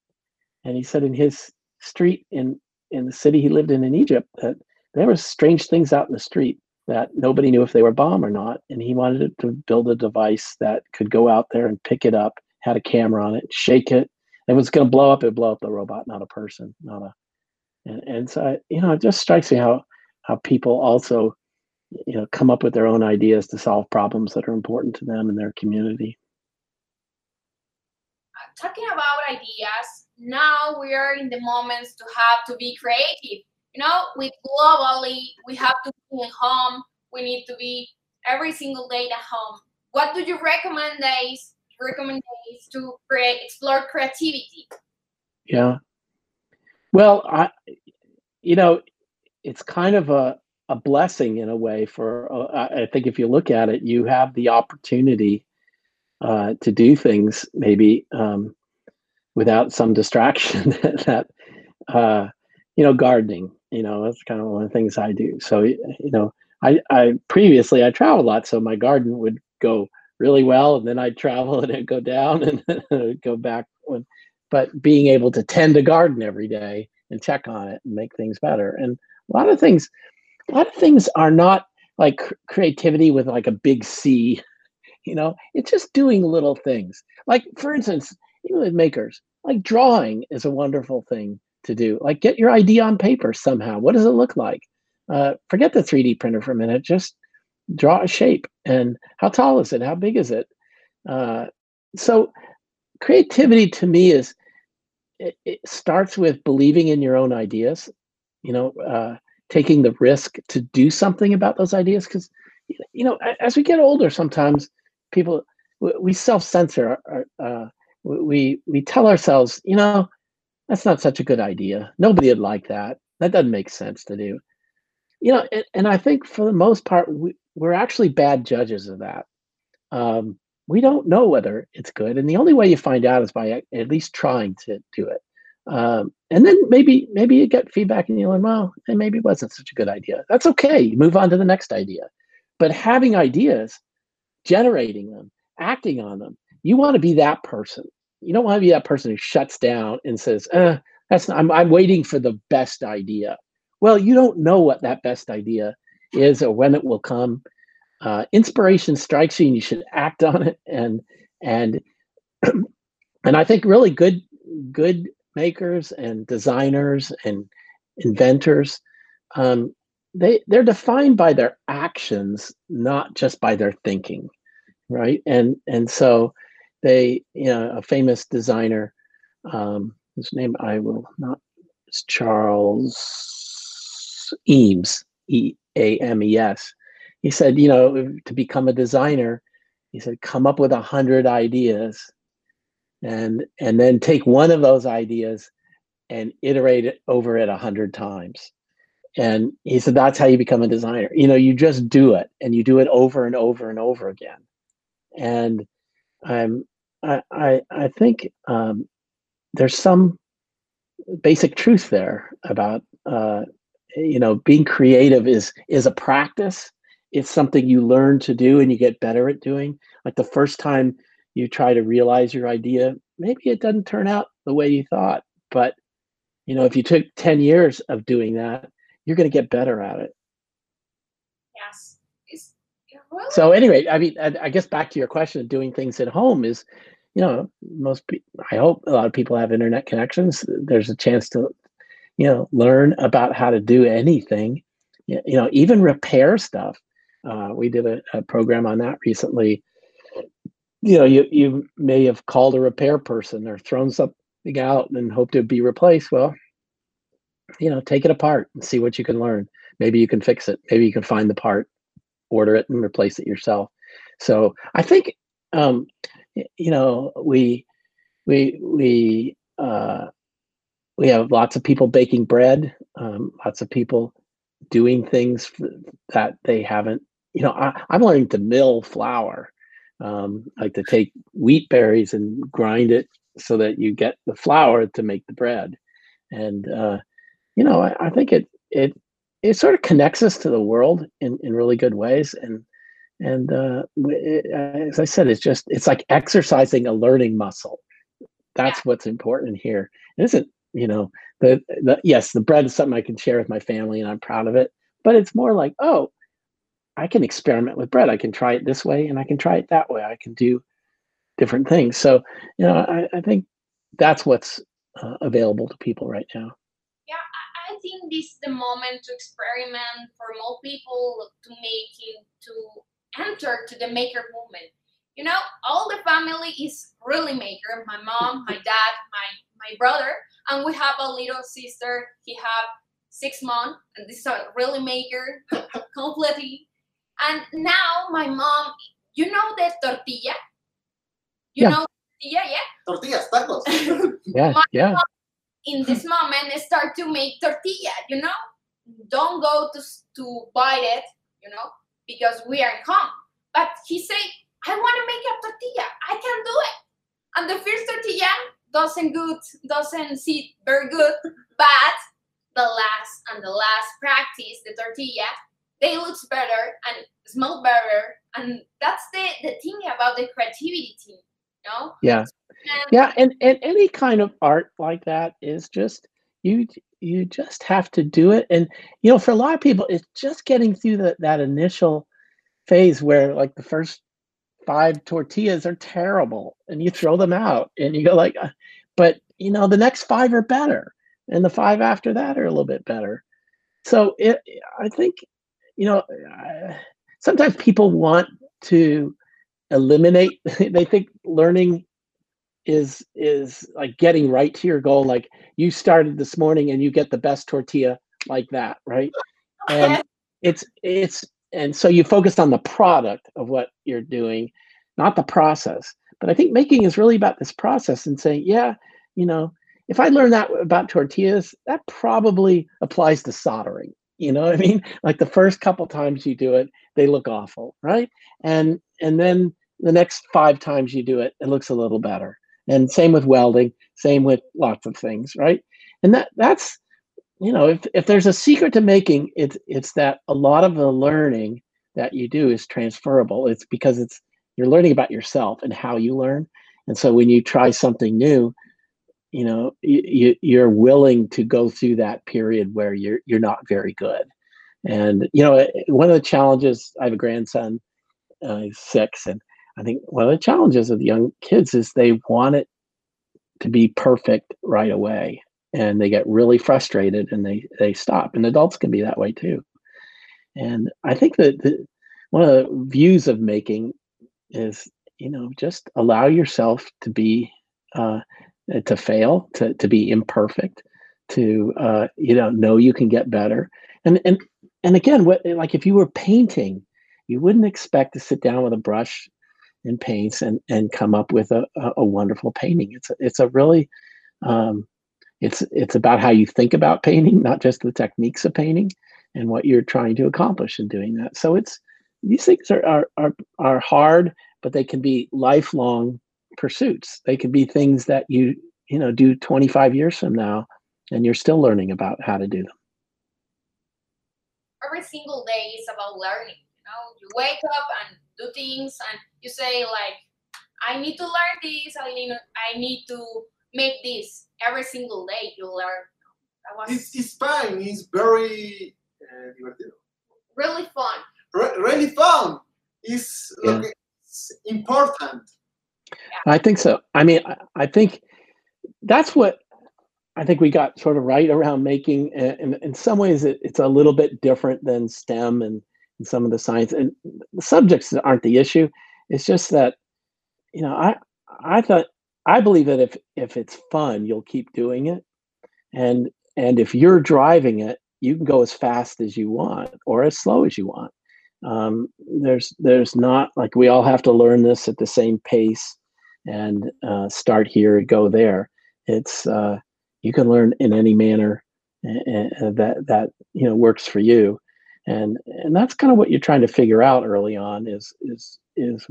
And he said in his street in in the city he lived in in Egypt that there were strange things out in the street that nobody knew if they were bomb or not. And he wanted to build a device that could go out there and pick it up, had a camera on it, shake it. If it was going to blow up, it blow up the robot, not a person, not a. And, and so, you know, it just strikes me how how people also, you know, come up with their own ideas to solve problems that are important to them and their community. Talking about ideas, now we are in the moments to have to be creative you know, with globally, we have to be at home. We need to be every single day at home. What do you recommend days? Recommend days to create, explore creativity. Yeah. Well, I, you know, it's kind of a a blessing in a way. For uh, I think if you look at it, you have the opportunity uh, to do things maybe um, without some distraction that uh, you know gardening you know that's kind of one of the things i do so you know i i previously i traveled a lot so my garden would go really well and then i'd travel and it'd go down and go back when but being able to tend a garden every day and check on it and make things better and a lot of things a lot of things are not like creativity with like a big c you know it's just doing little things like for instance even with makers like drawing is a wonderful thing to do. Like get your idea on paper somehow. What does it look like? Uh, forget the 3D printer for a minute. Just draw a shape and how tall is it? How big is it? Uh, so creativity to me is it, it, starts with believing in your own ideas. You know, uh, taking the risk to do something about those ideas because you know as we get older, sometimes people we self censor. Uh, we we tell ourselves, you know, that's not such a good idea. Nobody would like that. That doesn't make sense to do. You know, and, and I think for the most part, we, we're actually bad judges of that. Um, we don't know whether it's good, and the only way you find out is by at least trying to do it. Um, and then maybe maybe you get feedback and you learn, well, it maybe wasn't such a good idea. That's okay. You move on to the next idea. But having ideas, generating them, acting on them, you want to be that person you don't want to be that person who shuts down and says, uh, that's not, I'm, I'm waiting for the best idea. Well, you don't know what that best idea is or when it will come. Uh, inspiration strikes you and you should act on it. And, and, and I think really good, good makers and designers and inventors, um, they, they're defined by their actions, not just by their thinking. Right. And, and so, they, you know, a famous designer, um, his name I will not, is Charles Eames, E A M E S. He said, you know, to become a designer, he said, come up with a hundred ideas, and and then take one of those ideas and iterate it over it a hundred times. And he said, that's how you become a designer. You know, you just do it and you do it over and over and over again. And I'm I I, I think um, there's some basic truth there about uh, you know being creative is is a practice. It's something you learn to do and you get better at doing. Like the first time you try to realize your idea, maybe it doesn't turn out the way you thought, but you know if you took 10 years of doing that, you're going to get better at it. Yes. So anyway, I mean, I, I guess back to your question of doing things at home is you know, most I hope a lot of people have internet connections. There's a chance to, you know, learn about how to do anything, you know, even repair stuff. Uh, we did a, a, program on that recently. you know, you you may have called a repair person or thrown something out and hoped it would be replaced. Well, you know, take it apart and see what you can learn. Maybe you can fix it. Maybe you can find the part, order it, and replace it yourself. So I think, um, you know, we we we uh, we have lots of people baking bread, um, lots of people doing things that they haven't. You know, I, I'm learning to mill flour, um, like to take wheat berries and grind it so that you get the flour to make the bread. And uh, you know, I, I think it it it sort of connects us to the world in, in really good ways. And and uh, it, as I said, it's just it's like exercising a learning muscle. That's yeah. what's important here. It isn't you know the, the yes the bread is something I can share with my family and I'm proud of it. But it's more like oh, I can experiment with bread. I can try it this way and I can try it that way. I can do different things. So you know I, I think that's what's uh, available to people right now. Yeah, I think this is the moment to experiment for more people to make it to enter to the maker movement. You know, all the family is really maker. My mom, my dad, my my brother, and we have a little sister. He have six months, and this is a really major completely. And now my mom, you know the tortilla. You Yeah. know tortilla, yeah. Tortillas, tacos. Yeah, My yeah. mom in this moment start to make tortilla you know don't go to to buy it you know because we are home but he say i want to make a tortilla i can do it and the first tortilla doesn't good doesn't sit very good but the last and the last practice the tortilla they looks better and smell better and that's the the thing about the creativity you know Yeah. and Yeah, and and any kind of art like that is just you you just have to do it. And you know, for a lot of people, it's just getting through that that initial phase where like the first five tortillas are terrible and you throw them out and you go like, "Uh," but you know, the next five are better and the five after that are a little bit better. So it, I think, you know, sometimes people want to eliminate. They think learning is is like getting right to your goal. Like you started this morning and you get the best tortilla like that, right? And it's it's and so you focus on the product of what you're doing, not the process. But I think making is really about this process and saying, yeah, you know, if I learn that about tortillas, that probably applies to soldering. You know what I mean? Like the first couple times you do it, they look awful, right? And and then the next five times you do it, it looks a little better. And same with welding, same with lots of things, right? And that that's you know, if if there's a secret to making, it's it's that a lot of the learning that you do is transferable. It's because it's you're learning about yourself and how you learn. And so when you try something new, you know, you, you you're willing to go through that period where you're you're not very good. And you know, one of the challenges, I have a grandson, uh, he's six, and I think one of the challenges of young kids is they want it to be perfect right away and they get really frustrated and they they stop and adults can be that way too. And i think that the, one of the views of making is you know just allow yourself to be uh, to fail to to be imperfect to uh, you know know you can get better. And and and again what like if you were painting you wouldn't expect to sit down with a brush and paints and and come up with a, a, a wonderful painting. It's a, it's a really um, it's it's about how you think about painting not just the techniques of painting and what you're trying to accomplish in doing that so it's these things are are are, are hard but they can be lifelong pursuits they can be things that you you know do 25 years from now and you're still learning about how to do them every single day is about learning. You know, you wake up and do things, and you say like, "I need to learn this. I need, I need to make this." Every single day, you learn. That was It's, it's fine. It's very uh, divertido. really fun. Re- really fun. It's, Yeah. lo que- it's important. I think so. I mean, I, I think that's what I think we got sort of right around making. And in, in some ways, it, it's a little bit different than STEM and, and some of the science. And the subjects aren't the issue. It's just that you know, I I thought I believe that if if it's fun, you'll keep doing it, and and if you're driving it, you can go as fast as you want or as slow as you want. Um, there's there's not like we all have to learn this at the same pace and uh, start here and go there. It's uh, you can learn in any manner that that you know works for you, and and that's kind of what you're trying to figure out early on is is is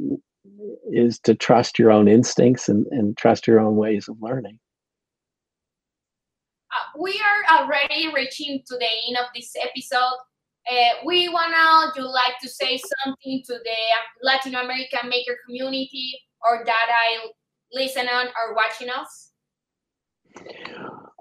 is to trust your own instincts and, and trust your own ways of learning. Uh, we are already reaching to the end of this episode. Uh, we wanna you like to say something to the Latin American maker community or that I listen on or watching us?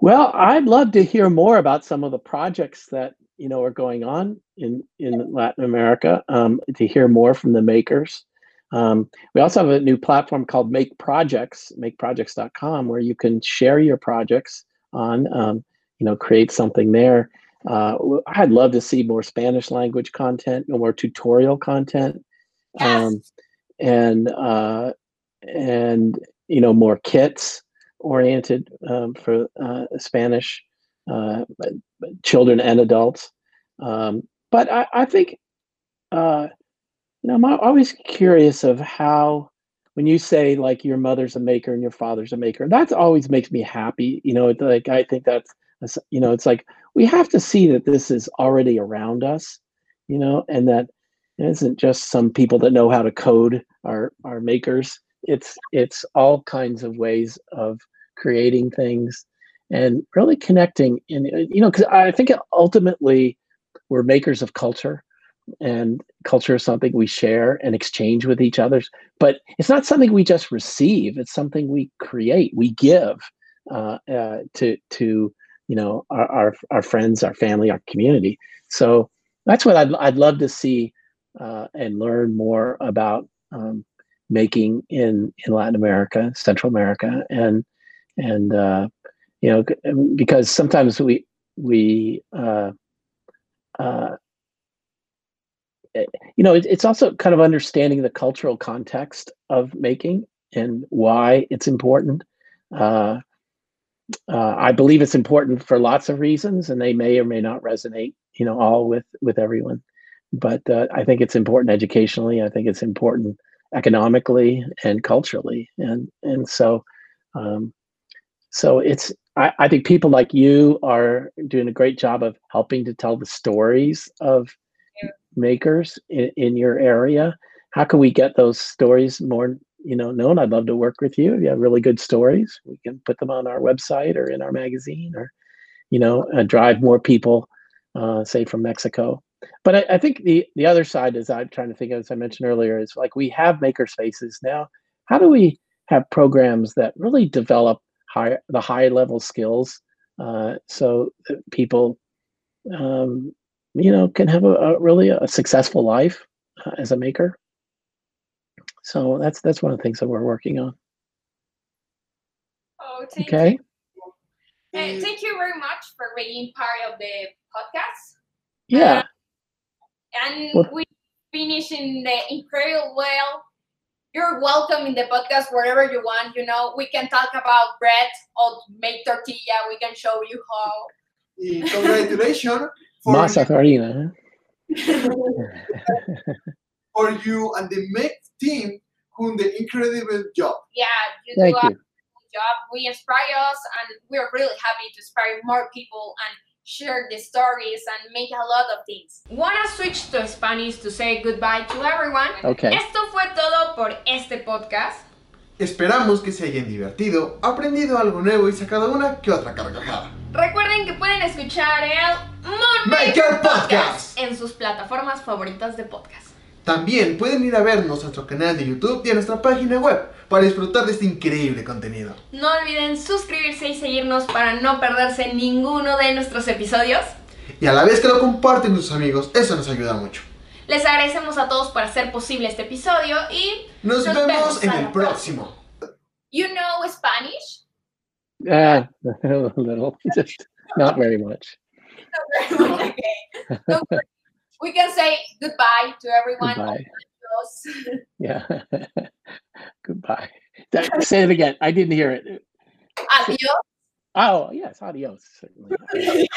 Well, I'd love to hear more about some of the projects that you know are going on in in Latin America. Um, to hear more from the makers. Um, we also have a new platform called Make Projects, MakeProjects.com, where you can share your projects on, um, you know, create something there. Uh, I'd love to see more Spanish language content, more tutorial content, yes. um, and uh, and you know more kits oriented um, for uh, Spanish uh, children and adults. Um, but I, I think uh, you know I'm always curious of how when you say like your mother's a maker and your father's a maker, that always makes me happy. You know, like I think that's you know it's like we have to see that this is already around us, you know, and that it isn't just some people that know how to code are are makers it's it's all kinds of ways of creating things and really connecting in you know because i think ultimately we're makers of culture and culture is something we share and exchange with each other. But it's not something we just receive it's something we create we give uh, uh, to to you know our, our, our friends our family our community. So that's what i'd, I'd love to see uh, and learn more about um, making in in Latin America, Central America, and and uh, you know because sometimes we we uh, uh, you know it, it's also kind of understanding the cultural context of making and why it's important. Uh, uh, I believe it's important for lots of reasons, and they may or may not resonate, you know, all with with everyone. But uh, I think it's important educationally. I think it's important economically and culturally and and so um, so it's I, I think people like you are doing a great job of helping to tell the stories of. Makers in, in your area? How can we get those stories more you know known? I'd love to work with you. If you have really good stories we can put them on our website or in our magazine or you know uh, drive more people uh, say from mexico. But I, I, think the the other side is I'm trying to think of, as I mentioned earlier, is like we have maker spaces now. How do we have programs that really develop high the high level skills uh, so that people um, you know can have a, a really a successful life uh, as a maker so that's that's one of the things that we're working on oh thank okay you. Hey, thank you very much for being part of the podcast yeah uh, and what? we finish in the incredible well. You're welcome in the podcast wherever you want. You know, we can talk about bread or make tortilla. We can show you how. Congratulations for Masa farina. for you and the make team who the incredible job. Yeah, you Thank do you. a job. We inspire us, and we're really happy to inspire more people and share the stories and make a lot of things. Wanna switch to Spanish to say goodbye to everyone? Okay. Esto fue todo por este podcast. Esperamos que se hayan divertido, aprendido algo nuevo y sacado una que otra carcajada. Recuerden que pueden escuchar el Moonmaker Podcast en sus plataformas favoritas de podcast. También pueden ir a vernos a nuestro canal de YouTube y a nuestra página web para disfrutar de este increíble contenido. No olviden suscribirse y seguirnos para no perderse ninguno de nuestros episodios. Y a la vez que lo comparten con sus amigos, eso nos ayuda mucho. Les agradecemos a todos por hacer posible este episodio y nos, vemos, en el próximo. You know Spanish? Uh, a little, just not very much. okay. we can say goodbye to everyone. Goodbye. yeah. goodbye. Say it again. I didn't hear it. Adios. Oh yes, adios. Certainly.